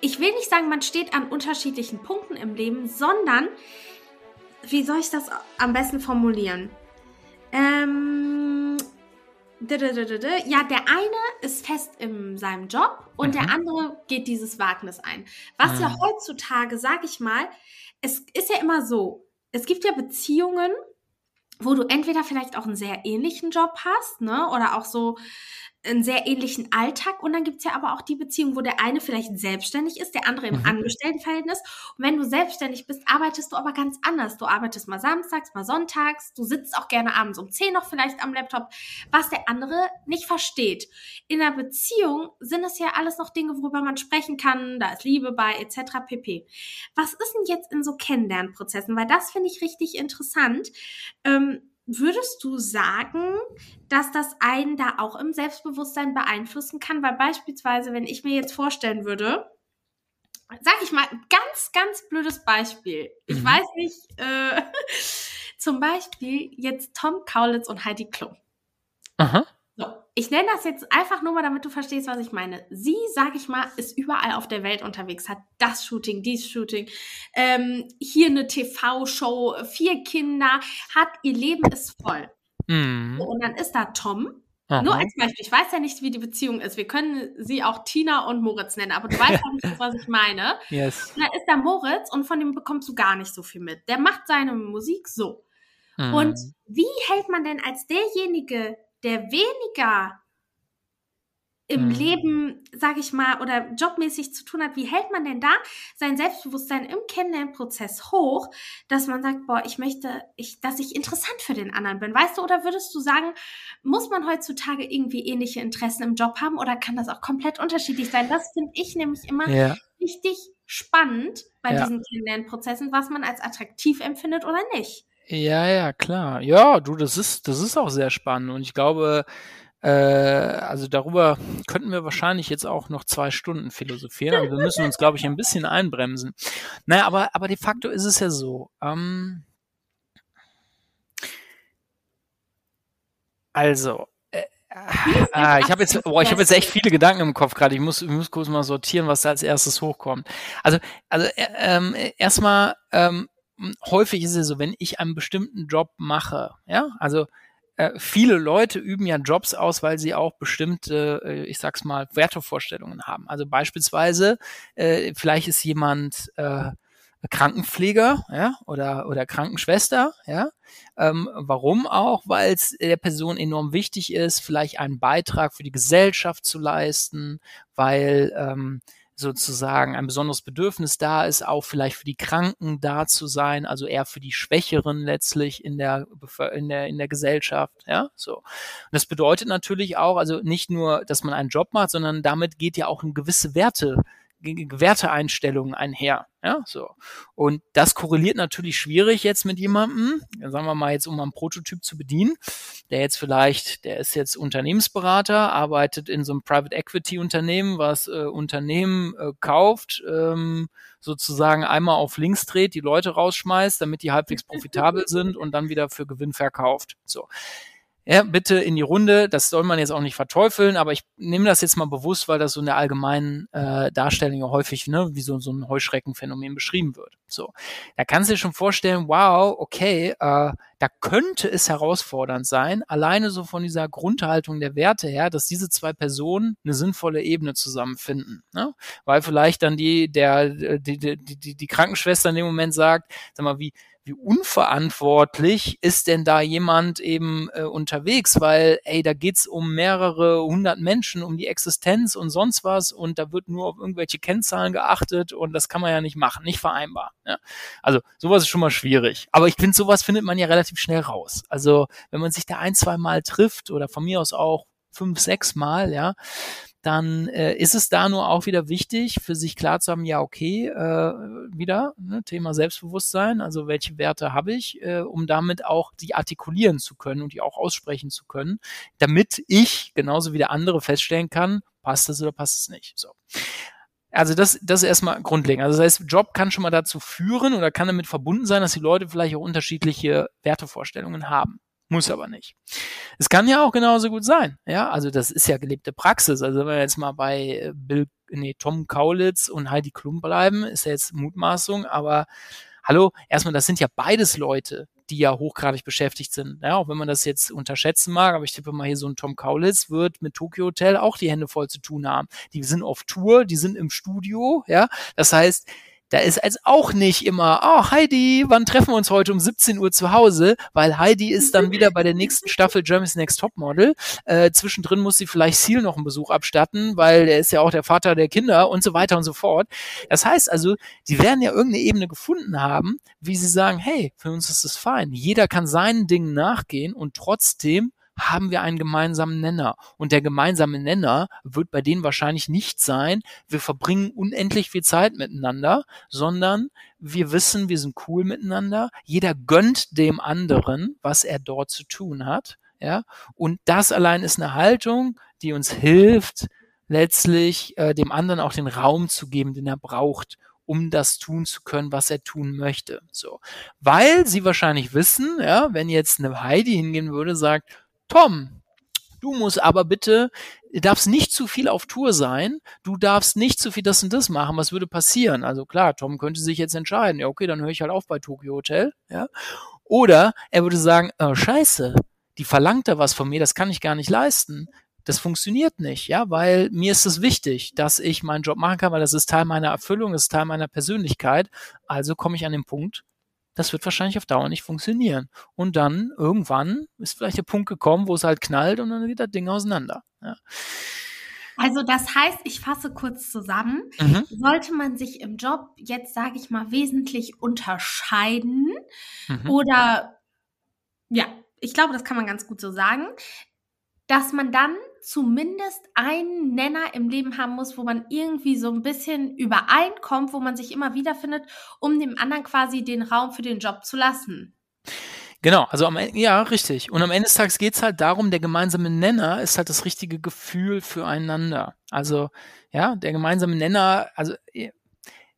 ich will nicht sagen, man steht an unterschiedlichen Punkten im Leben, sondern wie soll ich das am besten formulieren? Ähm, ja, der eine ist fest in seinem Job und mhm. der andere geht dieses Wagnis ein. Was mhm. ja heutzutage, sag ich mal, es ist ja immer so, es gibt ja Beziehungen, wo du entweder vielleicht auch einen sehr ähnlichen Job hast, ne, oder auch so einen sehr ähnlichen Alltag und dann gibt's ja aber auch die Beziehung, wo der eine vielleicht selbstständig ist, der andere im mhm. Angestelltenverhältnis. Und wenn du selbstständig bist, arbeitest du aber ganz anders. Du arbeitest mal samstags, mal sonntags, du sitzt auch gerne abends um 10 noch vielleicht am Laptop, was der andere nicht versteht. In einer Beziehung sind es ja alles noch Dinge, worüber man sprechen kann, da ist Liebe bei etc. pp. Was ist denn jetzt in so Kennenlernprozessen? Weil das finde ich richtig interessant. Ähm, Würdest du sagen, dass das einen da auch im Selbstbewusstsein beeinflussen kann? Weil beispielsweise, wenn ich mir jetzt vorstellen würde, sag ich mal, ganz, ganz blödes Beispiel. Ich mhm. weiß nicht, äh, zum Beispiel jetzt Tom Kaulitz und Heidi Klum. Aha. So, ich nenne das jetzt einfach nur mal, damit du verstehst, was ich meine. Sie, sag ich mal, ist überall auf der Welt unterwegs, hat das Shooting, dies Shooting, ähm, hier eine TV-Show, vier Kinder, hat ihr Leben ist voll. Mhm. Und dann ist da Tom. Aha. Nur als Beispiel, ich weiß ja nicht, wie die Beziehung ist. Wir können sie auch Tina und Moritz nennen, aber du weißt ja nicht, was ich meine. Yes. Und da ist da Moritz und von dem bekommst du gar nicht so viel mit. Der macht seine Musik so. Mhm. Und wie hält man denn als derjenige, der weniger im mhm. Leben, sag ich mal, oder jobmäßig zu tun hat, wie hält man denn da sein Selbstbewusstsein im Kennenlernprozess hoch, dass man sagt, boah, ich möchte, ich, dass ich interessant für den anderen bin, weißt du? Oder würdest du sagen, muss man heutzutage irgendwie ähnliche Interessen im Job haben oder kann das auch komplett unterschiedlich sein? Das finde ich nämlich immer ja. richtig spannend bei ja. diesen Kennenlernprozessen, was man als attraktiv empfindet oder nicht. Ja, ja, klar. Ja, du, das ist, das ist auch sehr spannend und ich glaube, äh, also darüber könnten wir wahrscheinlich jetzt auch noch zwei Stunden philosophieren, aber wir müssen uns, glaube ich, ein bisschen einbremsen. Naja, aber, aber de facto ist es ja so. Ähm, also, äh, äh, ich habe jetzt, boah, ich habe jetzt echt viele Gedanken im Kopf gerade. Ich muss, ich muss kurz mal sortieren, was da als erstes hochkommt. Also, also äh, ähm, erstmal ähm, häufig ist es so, wenn ich einen bestimmten Job mache, ja, also äh, viele Leute üben ja Jobs aus, weil sie auch bestimmte, äh, ich sag's mal, Wertevorstellungen haben. Also beispielsweise, äh, vielleicht ist jemand äh, Krankenpfleger, ja, oder oder Krankenschwester, ja. Ähm, warum auch? Weil es der Person enorm wichtig ist, vielleicht einen Beitrag für die Gesellschaft zu leisten, weil ähm, sozusagen ein besonderes Bedürfnis da ist, auch vielleicht für die Kranken da zu sein, also eher für die Schwächeren letztlich in der, in der, in der Gesellschaft, ja, so. Und das bedeutet natürlich auch, also nicht nur, dass man einen Job macht, sondern damit geht ja auch eine gewisse Werte, Werteeinstellungen einher. Ja, so. Und das korreliert natürlich schwierig jetzt mit jemandem, sagen wir mal jetzt, um einen Prototyp zu bedienen, der jetzt vielleicht, der ist jetzt Unternehmensberater, arbeitet in so einem Private Equity Unternehmen, was äh, Unternehmen äh, kauft, ähm, sozusagen einmal auf links dreht, die Leute rausschmeißt, damit die halbwegs profitabel sind und dann wieder für Gewinn verkauft. So ja, bitte in die Runde. Das soll man jetzt auch nicht verteufeln, aber ich nehme das jetzt mal bewusst, weil das so in der allgemeinen äh, Darstellung ja häufig ne, wie so, so ein Heuschreckenphänomen beschrieben wird. So, da kannst du dir schon vorstellen, wow, okay, äh, da könnte es herausfordernd sein, alleine so von dieser Grundhaltung der Werte her, dass diese zwei Personen eine sinnvolle Ebene zusammenfinden. Ne? Weil vielleicht dann die, der, die, die, die, die Krankenschwester in dem Moment sagt, sag mal, wie, wie unverantwortlich ist denn da jemand eben äh, unterwegs? Weil, ey, da geht's um mehrere hundert Menschen, um die Existenz und sonst was und da wird nur auf irgendwelche Kennzahlen geachtet und das kann man ja nicht machen, nicht vereinbar. Ja? Also sowas ist schon mal schwierig. Aber ich finde, sowas findet man ja relativ schnell raus. Also wenn man sich da ein, zwei Mal trifft oder von mir aus auch fünf, sechs Mal, ja, dann äh, ist es da nur auch wieder wichtig, für sich klar zu haben, ja, okay, äh, wieder ne, Thema Selbstbewusstsein, also welche Werte habe ich, äh, um damit auch die artikulieren zu können und die auch aussprechen zu können, damit ich genauso wie der andere feststellen kann, passt es oder passt es nicht. So. Also das, das ist erstmal grundlegend. Also das heißt, Job kann schon mal dazu führen oder kann damit verbunden sein, dass die Leute vielleicht auch unterschiedliche Wertevorstellungen haben. Muss aber nicht. Es kann ja auch genauso gut sein. Ja, also das ist ja gelebte Praxis. Also wenn wir jetzt mal bei äh, Bill, nee, Tom Kaulitz und Heidi Klum bleiben, ist ja jetzt Mutmaßung, aber hallo, erstmal, das sind ja beides Leute, die ja hochgradig beschäftigt sind. Ja, auch wenn man das jetzt unterschätzen mag, aber ich tippe mal hier so ein Tom Kaulitz wird mit Tokyo Hotel auch die Hände voll zu tun haben. Die sind auf Tour, die sind im Studio, ja. Das heißt, da ist als auch nicht immer, oh Heidi, wann treffen wir uns heute um 17 Uhr zu Hause? Weil Heidi ist dann wieder bei der nächsten Staffel Germany's Next Topmodel. Äh, zwischendrin muss sie vielleicht Seal noch einen Besuch abstatten, weil er ist ja auch der Vater der Kinder und so weiter und so fort. Das heißt also, die werden ja irgendeine Ebene gefunden haben, wie sie sagen, hey, für uns ist das fein. Jeder kann seinen Dingen nachgehen und trotzdem haben wir einen gemeinsamen Nenner. Und der gemeinsame Nenner wird bei denen wahrscheinlich nicht sein, wir verbringen unendlich viel Zeit miteinander, sondern wir wissen, wir sind cool miteinander. Jeder gönnt dem anderen, was er dort zu tun hat. Ja, und das allein ist eine Haltung, die uns hilft, letztlich äh, dem anderen auch den Raum zu geben, den er braucht, um das tun zu können, was er tun möchte. So, weil sie wahrscheinlich wissen, ja, wenn jetzt eine Heidi hingehen würde, sagt, Tom, du musst aber bitte, darfst nicht zu viel auf Tour sein, du darfst nicht zu viel das und das machen, was würde passieren? Also klar, Tom könnte sich jetzt entscheiden, ja okay, dann höre ich halt auf bei Tokyo Hotel, ja. Oder er würde sagen, oh, scheiße, die verlangt da was von mir, das kann ich gar nicht leisten. Das funktioniert nicht, ja, weil mir ist es wichtig, dass ich meinen Job machen kann, weil das ist Teil meiner Erfüllung, das ist Teil meiner Persönlichkeit. Also komme ich an den Punkt, das wird wahrscheinlich auf Dauer nicht funktionieren. Und dann irgendwann ist vielleicht der Punkt gekommen, wo es halt knallt und dann geht das Ding auseinander. Ja. Also das heißt, ich fasse kurz zusammen, mhm. sollte man sich im Job jetzt, sage ich mal, wesentlich unterscheiden mhm. oder ja, ich glaube, das kann man ganz gut so sagen, dass man dann zumindest einen Nenner im Leben haben muss, wo man irgendwie so ein bisschen übereinkommt, wo man sich immer wiederfindet, um dem anderen quasi den Raum für den Job zu lassen. Genau, also am Ende, ja, richtig. Und am Ende des Tages geht es halt darum, der gemeinsame Nenner ist halt das richtige Gefühl füreinander. Also, ja, der gemeinsame Nenner, also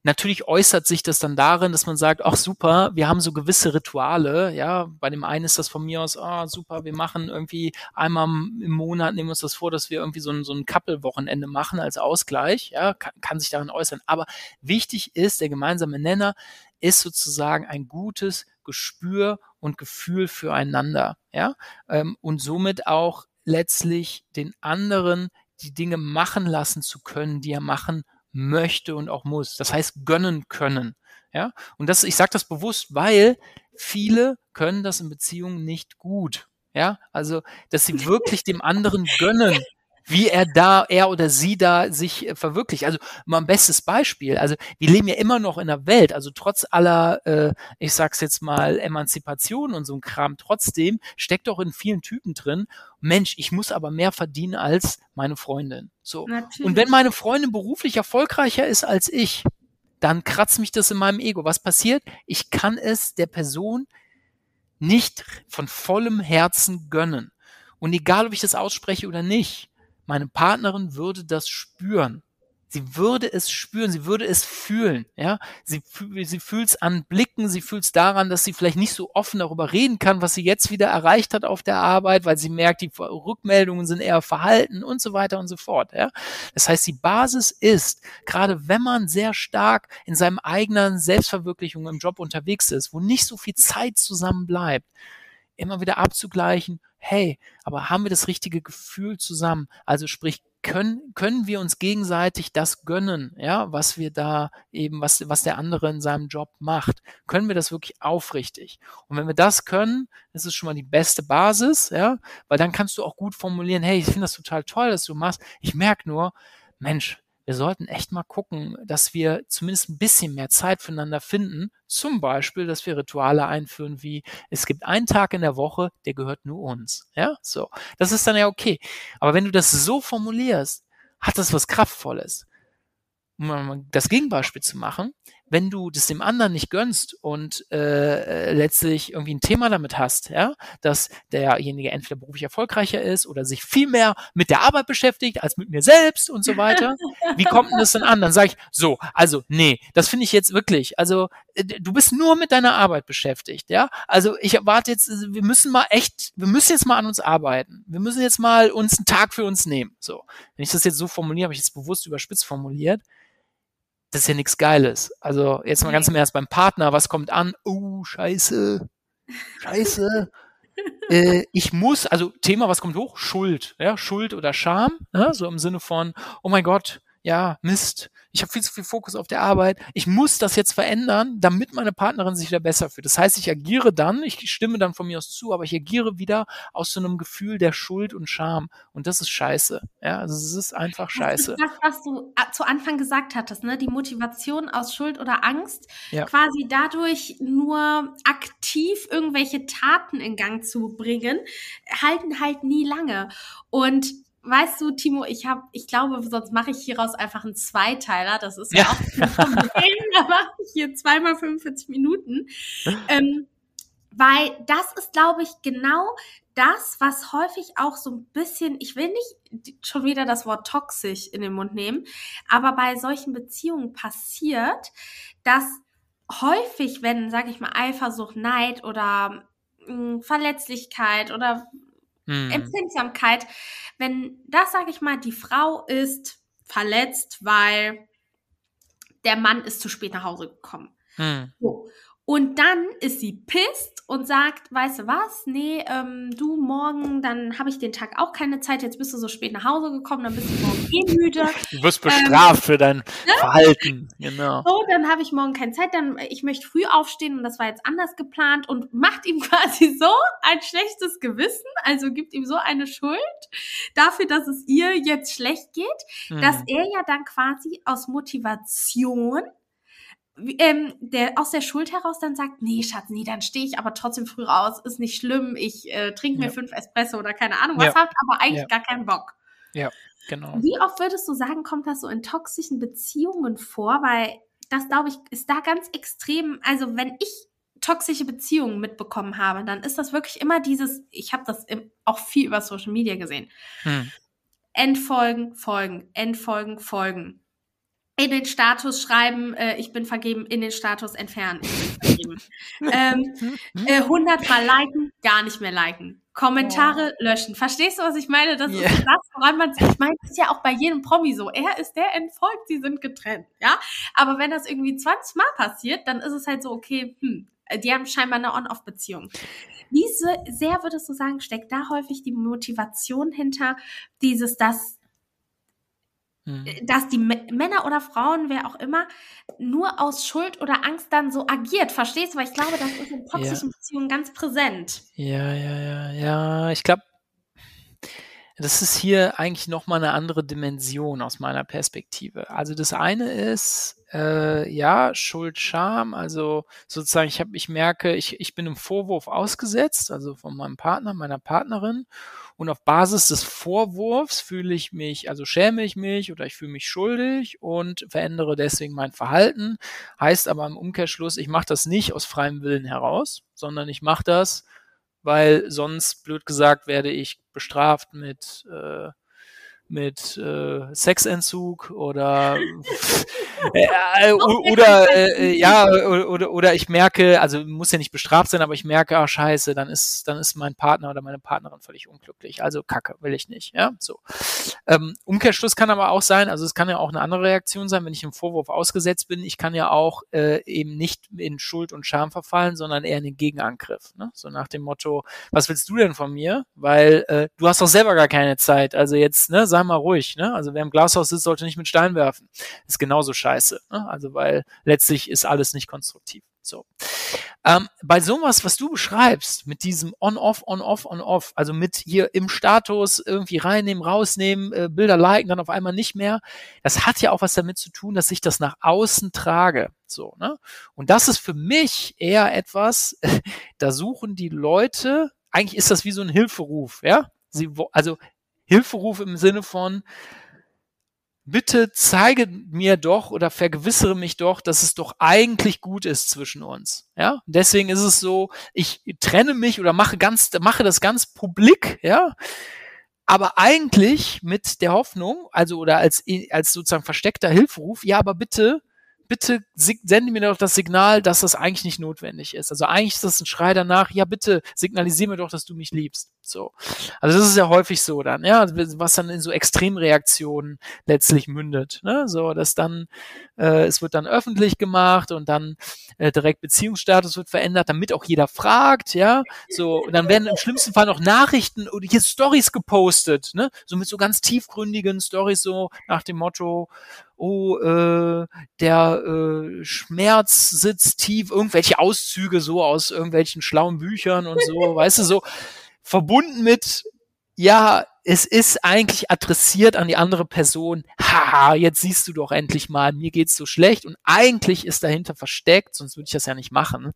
Natürlich äußert sich das dann darin, dass man sagt, ach super, wir haben so gewisse Rituale, ja, bei dem einen ist das von mir aus, ah super, wir machen irgendwie einmal im Monat, nehmen uns das vor, dass wir irgendwie so ein, so ein Couple-Wochenende machen als Ausgleich, ja, kann, kann sich darin äußern. Aber wichtig ist, der gemeinsame Nenner ist sozusagen ein gutes Gespür und Gefühl füreinander, ja, ähm, und somit auch letztlich den anderen die Dinge machen lassen zu können, die er machen möchte und auch muss. Das heißt, gönnen können. Ja, und das, ich sage das bewusst, weil viele können das in Beziehungen nicht gut. Ja, also, dass sie wirklich dem anderen gönnen, wie er da, er oder sie da sich äh, verwirklicht. Also mal ein bestes Beispiel. Also wir leben ja immer noch in einer Welt, also trotz aller, äh, ich sag's jetzt mal, Emanzipation und so ein Kram, trotzdem steckt doch in vielen Typen drin, Mensch, ich muss aber mehr verdienen als meine Freundin. So. Natürlich. Und wenn meine Freundin beruflich erfolgreicher ist als ich, dann kratzt mich das in meinem Ego. Was passiert? Ich kann es der Person nicht von vollem Herzen gönnen. Und egal, ob ich das ausspreche oder nicht, meine Partnerin würde das spüren. Sie würde es spüren, sie würde es fühlen, ja. Sie, sie fühlt es an Blicken, sie fühlt es daran, dass sie vielleicht nicht so offen darüber reden kann, was sie jetzt wieder erreicht hat auf der Arbeit, weil sie merkt, die Rückmeldungen sind eher verhalten und so weiter und so fort, ja. Das heißt, die Basis ist, gerade wenn man sehr stark in seinem eigenen Selbstverwirklichung im Job unterwegs ist, wo nicht so viel Zeit zusammen bleibt, immer wieder abzugleichen, hey, aber haben wir das richtige Gefühl zusammen? Also sprich, können, können wir uns gegenseitig das gönnen, ja, was wir da eben, was, was der andere in seinem Job macht? Können wir das wirklich aufrichtig? Und wenn wir das können, ist es schon mal die beste Basis, ja, weil dann kannst du auch gut formulieren, hey, ich finde das total toll, dass du machst. Ich merke nur, Mensch, wir sollten echt mal gucken, dass wir zumindest ein bisschen mehr Zeit füreinander finden. Zum Beispiel, dass wir Rituale einführen wie, es gibt einen Tag in der Woche, der gehört nur uns. Ja, so. Das ist dann ja okay. Aber wenn du das so formulierst, hat das was Kraftvolles. Um das Gegenbeispiel zu machen, wenn du das dem anderen nicht gönnst und äh, letztlich irgendwie ein Thema damit hast, ja, dass derjenige entweder beruflich erfolgreicher ist oder sich viel mehr mit der Arbeit beschäftigt als mit mir selbst und so weiter, wie kommt denn das denn an? Dann sage ich, so, also nee, das finde ich jetzt wirklich, also äh, du bist nur mit deiner Arbeit beschäftigt, ja, also ich erwarte jetzt, wir müssen mal echt, wir müssen jetzt mal an uns arbeiten, wir müssen jetzt mal uns einen Tag für uns nehmen, so. Wenn ich das jetzt so formuliere, habe ich jetzt bewusst überspitzt formuliert, das ist ja nichts Geiles. Also jetzt mal ganz im Ernst beim Partner, was kommt an? Oh, scheiße, scheiße. äh, ich muss, also Thema, was kommt hoch? Schuld, ja, Schuld oder Scham, ja, so im Sinne von, oh mein Gott, ja, Mist, ich habe viel zu viel Fokus auf der Arbeit, ich muss das jetzt verändern, damit meine Partnerin sich wieder besser fühlt. Das heißt, ich agiere dann, ich stimme dann von mir aus zu, aber ich agiere wieder aus so einem Gefühl der Schuld und Scham. Und das ist scheiße. Ja, also es ist einfach scheiße. Das ist das, was du äh, zu Anfang gesagt hattest, ne? Die Motivation aus Schuld oder Angst, ja. quasi dadurch nur aktiv irgendwelche Taten in Gang zu bringen, halten halt nie lange. Und weißt du, Timo, ich habe, ich glaube, sonst mache ich hieraus einfach einen Zweiteiler. Das ist ja, ja auch ein Problem. da mache ich hier zweimal 45 Minuten. Ähm, weil das ist, glaube ich, genau das, was häufig auch so ein bisschen, ich will nicht schon wieder das Wort toxisch in den Mund nehmen, aber bei solchen Beziehungen passiert, dass häufig, wenn, sage ich mal, Eifersucht, Neid oder hm, Verletzlichkeit oder hm. Empfindsamkeit, wenn das, sage ich mal, die Frau ist verletzt, weil der Mann ist zu spät nach Hause gekommen. Hm. So. Und dann ist sie pisst und sagt, weißt du was, nee, ähm, du morgen, dann habe ich den Tag auch keine Zeit, jetzt bist du so spät nach Hause gekommen, dann bist du morgen eh müde. Du wirst bestraft ähm, für dein ne? Verhalten, genau. So, dann habe ich morgen keine Zeit, dann ich möchte früh aufstehen und das war jetzt anders geplant und macht ihm quasi so ein schlechtes Gewissen, also gibt ihm so eine Schuld dafür, dass es ihr jetzt schlecht geht, hm. dass er ja dann quasi aus Motivation ähm, der aus der Schuld heraus dann sagt, nee, Schatz, nee, dann stehe ich aber trotzdem früh raus, ist nicht schlimm, ich äh, trinke mir ja. fünf Espresso oder keine Ahnung was, ja. hat aber eigentlich ja. gar keinen Bock. Ja, genau. Wie oft würdest du sagen, kommt das so in toxischen Beziehungen vor? Weil das, glaube ich, ist da ganz extrem, also wenn ich toxische Beziehungen mitbekommen habe, dann ist das wirklich immer dieses, ich habe das auch viel über Social Media gesehen. Hm. Endfolgen, Folgen, Endfolgen, Folgen in den Status schreiben, äh, ich bin vergeben, in den Status entfernen, ich bin vergeben. ähm, äh, 100 mal liken, gar nicht mehr liken. Kommentare oh. löschen. Verstehst du, was ich meine? Das yeah. ist das, woran man sich, ich meine, das ist ja auch bei jedem Promi so. Er ist der entfolgt, sie sind getrennt, ja? Aber wenn das irgendwie 20 Mal passiert, dann ist es halt so, okay, hm, die haben scheinbar eine On-Off-Beziehung. Wie sehr würdest du sagen, steckt da häufig die Motivation hinter, dieses, das. Äh, dass die M Männer oder Frauen, wer auch immer, nur aus Schuld oder Angst dann so agiert. Verstehst du? Weil ich glaube, das ist in toxischen ja. Beziehungen ganz präsent. Ja, ja, ja, ja. Ich glaube, das ist hier eigentlich nochmal eine andere Dimension aus meiner Perspektive. Also das eine ist, äh, ja, Schuld, Scham, also sozusagen, ich, hab, ich merke, ich, ich bin im Vorwurf ausgesetzt, also von meinem Partner, meiner Partnerin und auf Basis des Vorwurfs fühle ich mich, also schäme ich mich oder ich fühle mich schuldig und verändere deswegen mein Verhalten. Heißt aber im Umkehrschluss, ich mache das nicht aus freiem Willen heraus, sondern ich mache das, weil sonst, blöd gesagt, werde ich bestraft mit, äh, mit äh, Sexentzug oder äh, oder äh, ja oder, oder ich merke, also muss ja nicht bestraft sein, aber ich merke, ah scheiße, dann ist dann ist mein Partner oder meine Partnerin völlig unglücklich. Also Kacke, will ich nicht. Ja, so. Ähm, Umkehrschluss kann aber auch sein, also es kann ja auch eine andere Reaktion sein, wenn ich im Vorwurf ausgesetzt bin. Ich kann ja auch äh, eben nicht in Schuld und Scham verfallen, sondern eher in den Gegenangriff. Ne? So nach dem Motto, was willst du denn von mir? Weil äh, du hast doch selber gar keine Zeit. Also jetzt, ne, sei mal ruhig. Ne? Also wer im Glashaus sitzt, sollte nicht mit Stein werfen. Ist genauso scheiße. Ne? Also weil letztlich ist alles nicht konstruktiv. So. Ähm, bei sowas, was du beschreibst, mit diesem On-Off, On-Off, On-Off, also mit hier im Status irgendwie reinnehmen, rausnehmen, äh, Bilder liken, dann auf einmal nicht mehr, das hat ja auch was damit zu tun, dass ich das nach außen trage. So, ne? Und das ist für mich eher etwas, da suchen die Leute, eigentlich ist das wie so ein Hilferuf, ja? Sie, also Hilferuf im Sinne von, bitte zeige mir doch oder vergewissere mich doch, dass es doch eigentlich gut ist zwischen uns. Ja, deswegen ist es so, ich trenne mich oder mache ganz, mache das ganz publik, ja. Aber eigentlich mit der Hoffnung, also oder als, als sozusagen versteckter Hilferuf, ja, aber bitte bitte sende mir doch das Signal, dass das eigentlich nicht notwendig ist. Also eigentlich ist das ein Schrei danach, ja bitte signalisier mir doch, dass du mich liebst. So. Also das ist ja häufig so dann, ja, was dann in so Extremreaktionen letztlich mündet. Ne? So, dass dann, äh, es wird dann öffentlich gemacht und dann äh, direkt Beziehungsstatus wird verändert, damit auch jeder fragt, ja. So, und dann werden im schlimmsten Fall noch Nachrichten oder hier Stories gepostet, ne? So mit so ganz tiefgründigen Stories, so nach dem Motto, oh, äh, der äh, Schmerz sitzt tief, irgendwelche Auszüge so aus irgendwelchen schlauen Büchern und so, weißt du, so verbunden mit, ja, es ist eigentlich adressiert an die andere Person, haha, jetzt siehst du doch endlich mal, mir geht's so schlecht und eigentlich ist dahinter versteckt, sonst würde ich das ja nicht machen,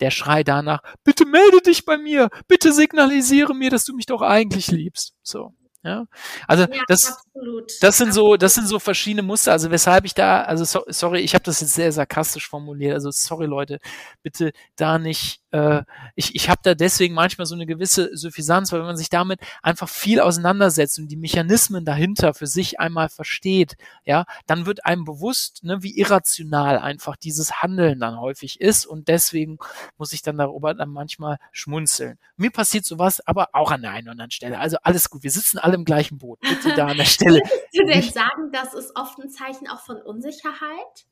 der Schrei danach, bitte melde dich bei mir, bitte signalisiere mir, dass du mich doch eigentlich liebst. So. Ja, also ja, das, absolut. das sind so, das sind so verschiedene Muster. Also weshalb ich da, also so, sorry, ich habe das jetzt sehr sarkastisch formuliert. Also sorry Leute, bitte da nicht. Äh, ich ich habe da deswegen manchmal so eine gewisse Suffisanz, weil wenn man sich damit einfach viel auseinandersetzt und die Mechanismen dahinter für sich einmal versteht, ja, dann wird einem bewusst, ne, wie irrational einfach dieses Handeln dann häufig ist und deswegen muss ich dann darüber dann manchmal schmunzeln. Mir passiert sowas, aber auch an der einen oder anderen Stelle. Also alles gut, wir sitzen alle im gleichen Boot. Bitte da an der Stelle. Würdest du denn sagen, das ist oft ein Zeichen auch von Unsicherheit?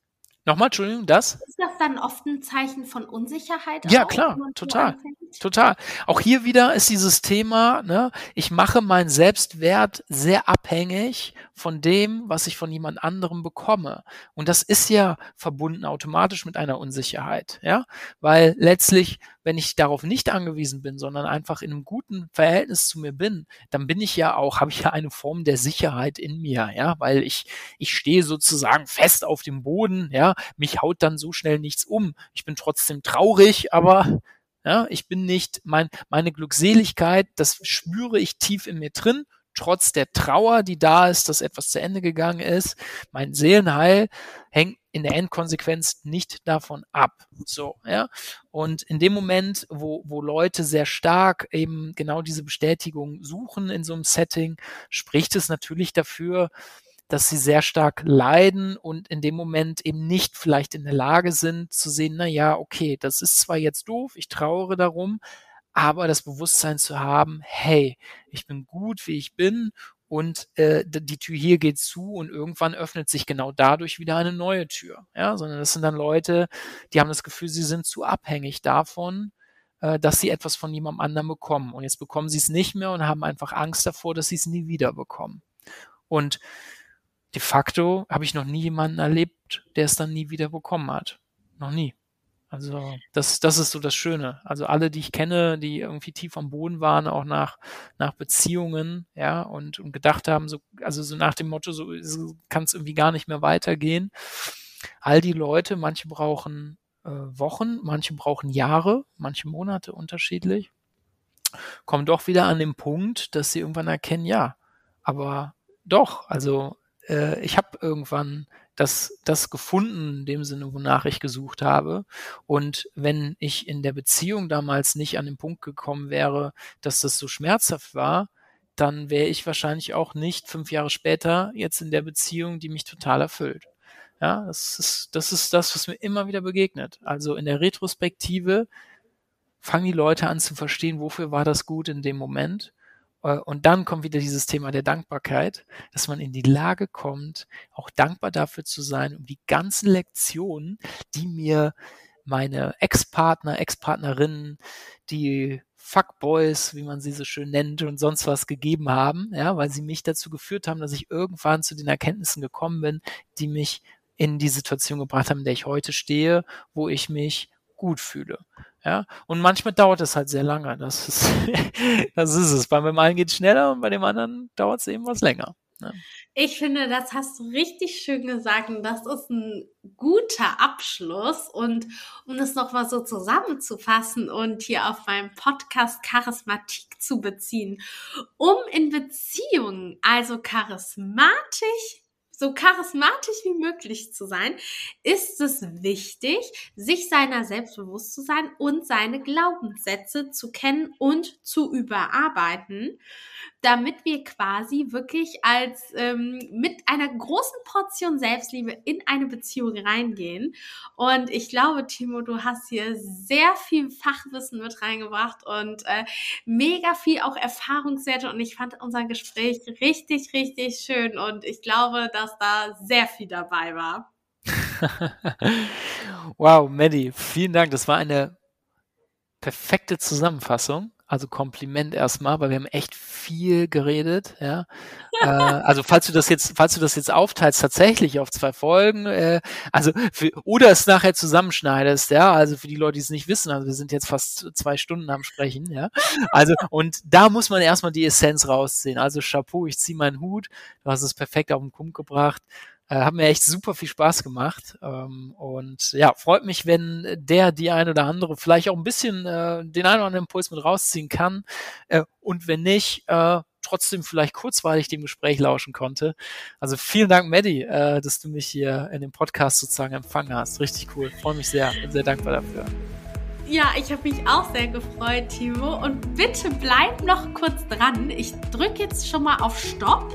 Nochmal, Entschuldigung, das? Ist das dann oft ein Zeichen von Unsicherheit? Ja, auch, klar, total. Total. Auch hier wieder ist dieses Thema, ne, ich mache meinen Selbstwert sehr abhängig von dem, was ich von jemand anderem bekomme. Und das ist ja verbunden automatisch mit einer Unsicherheit, ja, weil letztlich wenn ich darauf nicht angewiesen bin, sondern einfach in einem guten Verhältnis zu mir bin, dann bin ich ja auch, habe ich ja eine Form der Sicherheit in mir, ja, weil ich, ich stehe sozusagen fest auf dem Boden, ja, mich haut dann so schnell nichts um. Ich bin trotzdem traurig, aber ja, ich bin nicht, mein, meine Glückseligkeit, das spüre ich tief in mir drin trotz der Trauer, die da ist, dass etwas zu Ende gegangen ist. Mein Seelenheil hängt in der Endkonsequenz nicht davon ab. So, ja. Und in dem Moment, wo, wo Leute sehr stark eben genau diese Bestätigung suchen in so einem Setting, spricht es natürlich dafür, dass sie sehr stark leiden und in dem Moment eben nicht vielleicht in der Lage sind zu sehen, na ja, okay, das ist zwar jetzt doof, ich trauere darum, aber das Bewusstsein zu haben, hey, ich bin gut, wie ich bin und äh, die Tür hier geht zu und irgendwann öffnet sich genau dadurch wieder eine neue Tür. Ja, sondern das sind dann Leute, die haben das Gefühl, sie sind zu abhängig davon, äh, dass sie etwas von jemandem anderen bekommen. Und jetzt bekommen sie es nicht mehr und haben einfach Angst davor, dass sie es nie wieder bekommen. Und de facto habe ich noch nie jemanden erlebt, der es dann nie wieder bekommen hat. Noch nie. Also das, das ist so das Schöne. Also alle, die ich kenne, die irgendwie tief am Boden waren, auch nach, nach Beziehungen, ja, und, und gedacht haben, so, also so nach dem Motto, so, so kann es irgendwie gar nicht mehr weitergehen. All die Leute, manche brauchen äh, Wochen, manche brauchen Jahre, manche Monate unterschiedlich, kommen doch wieder an den Punkt, dass sie irgendwann erkennen, ja, aber doch, also äh, ich habe irgendwann das, das gefunden, in dem Sinne, wonach ich gesucht habe. Und wenn ich in der Beziehung damals nicht an den Punkt gekommen wäre, dass das so schmerzhaft war, dann wäre ich wahrscheinlich auch nicht fünf Jahre später jetzt in der Beziehung, die mich total erfüllt. Ja, das ist, das ist das, was mir immer wieder begegnet. Also in der Retrospektive fangen die Leute an zu verstehen, wofür war das gut in dem Moment. Äh, und dann kommt wieder dieses Thema der Dankbarkeit, dass man in die Lage kommt, auch dankbar dafür zu sein, um die ganzen Lektionen, die mir meine Ex-Partner, Ex-Partnerinnen, die Fuckboys, wie man sie so schön nennt und sonst was gegeben haben, ja, weil sie mich dazu geführt haben, dass ich irgendwann zu den Erkenntnissen gekommen bin, die mich in die Situation gebracht haben, in der ich heute stehe, wo ich mich gut fühle. Ja, und manchmal dauert es halt sehr lange. Das ist, das ist es. Bei dem einen geht es schneller und bei dem anderen dauert es eben was länger. Ja. Ich finde, das hast du richtig schön gesagt und das ist ein guter Abschluss. Und um das nochmal so zusammenzufassen und hier auf meinem Podcast Charismatik zu beziehen, um in Beziehungen also charismatisch so charismatisch wie möglich zu sein, ist es wichtig, sich seiner selbst bewusst zu sein und seine Glaubenssätze zu kennen und zu überarbeiten, damit wir quasi wirklich als ähm, mit einer großen Portion Selbstliebe in eine Beziehung reingehen. Und ich glaube, Timo, du hast hier sehr viel Fachwissen mit reingebracht und äh, mega viel auch Erfahrungswerte. Und ich fand unser Gespräch richtig, richtig schön. Und ich glaube, dass da sehr viel dabei war. wow, Maddie, vielen Dank. Das war eine perfekte Zusammenfassung. Also Kompliment erstmal, weil wir haben echt viel geredet, ja. äh, also falls du das jetzt, falls du das jetzt aufteilst tatsächlich auf zwei Folgen, äh, also für, oder es nachher zusammenschneidest, ja, also für die Leute, die es nicht wissen, also wir sind jetzt fast zwei Stunden am Sprechen, ja. Also und da muss man erstmal die Essenz rausziehen. Also Chapeau, ich ziehe meinen Hut, du hast es perfekt auf den Punkt gebracht. Äh, hat mir echt super viel Spaß gemacht. Ähm, und ja, freut mich, wenn der, die eine oder andere vielleicht auch ein bisschen äh, den einen oder anderen Impuls mit rausziehen kann. Äh, und wenn nicht, äh, trotzdem vielleicht kurzweilig dem Gespräch lauschen konnte. Also vielen Dank, Maddie, äh, dass du mich hier in dem Podcast sozusagen empfangen hast. Richtig cool. Freue mich sehr. Bin sehr dankbar dafür. Ja, ich habe mich auch sehr gefreut, Timo. Und bitte bleib noch kurz dran. Ich drücke jetzt schon mal auf Stopp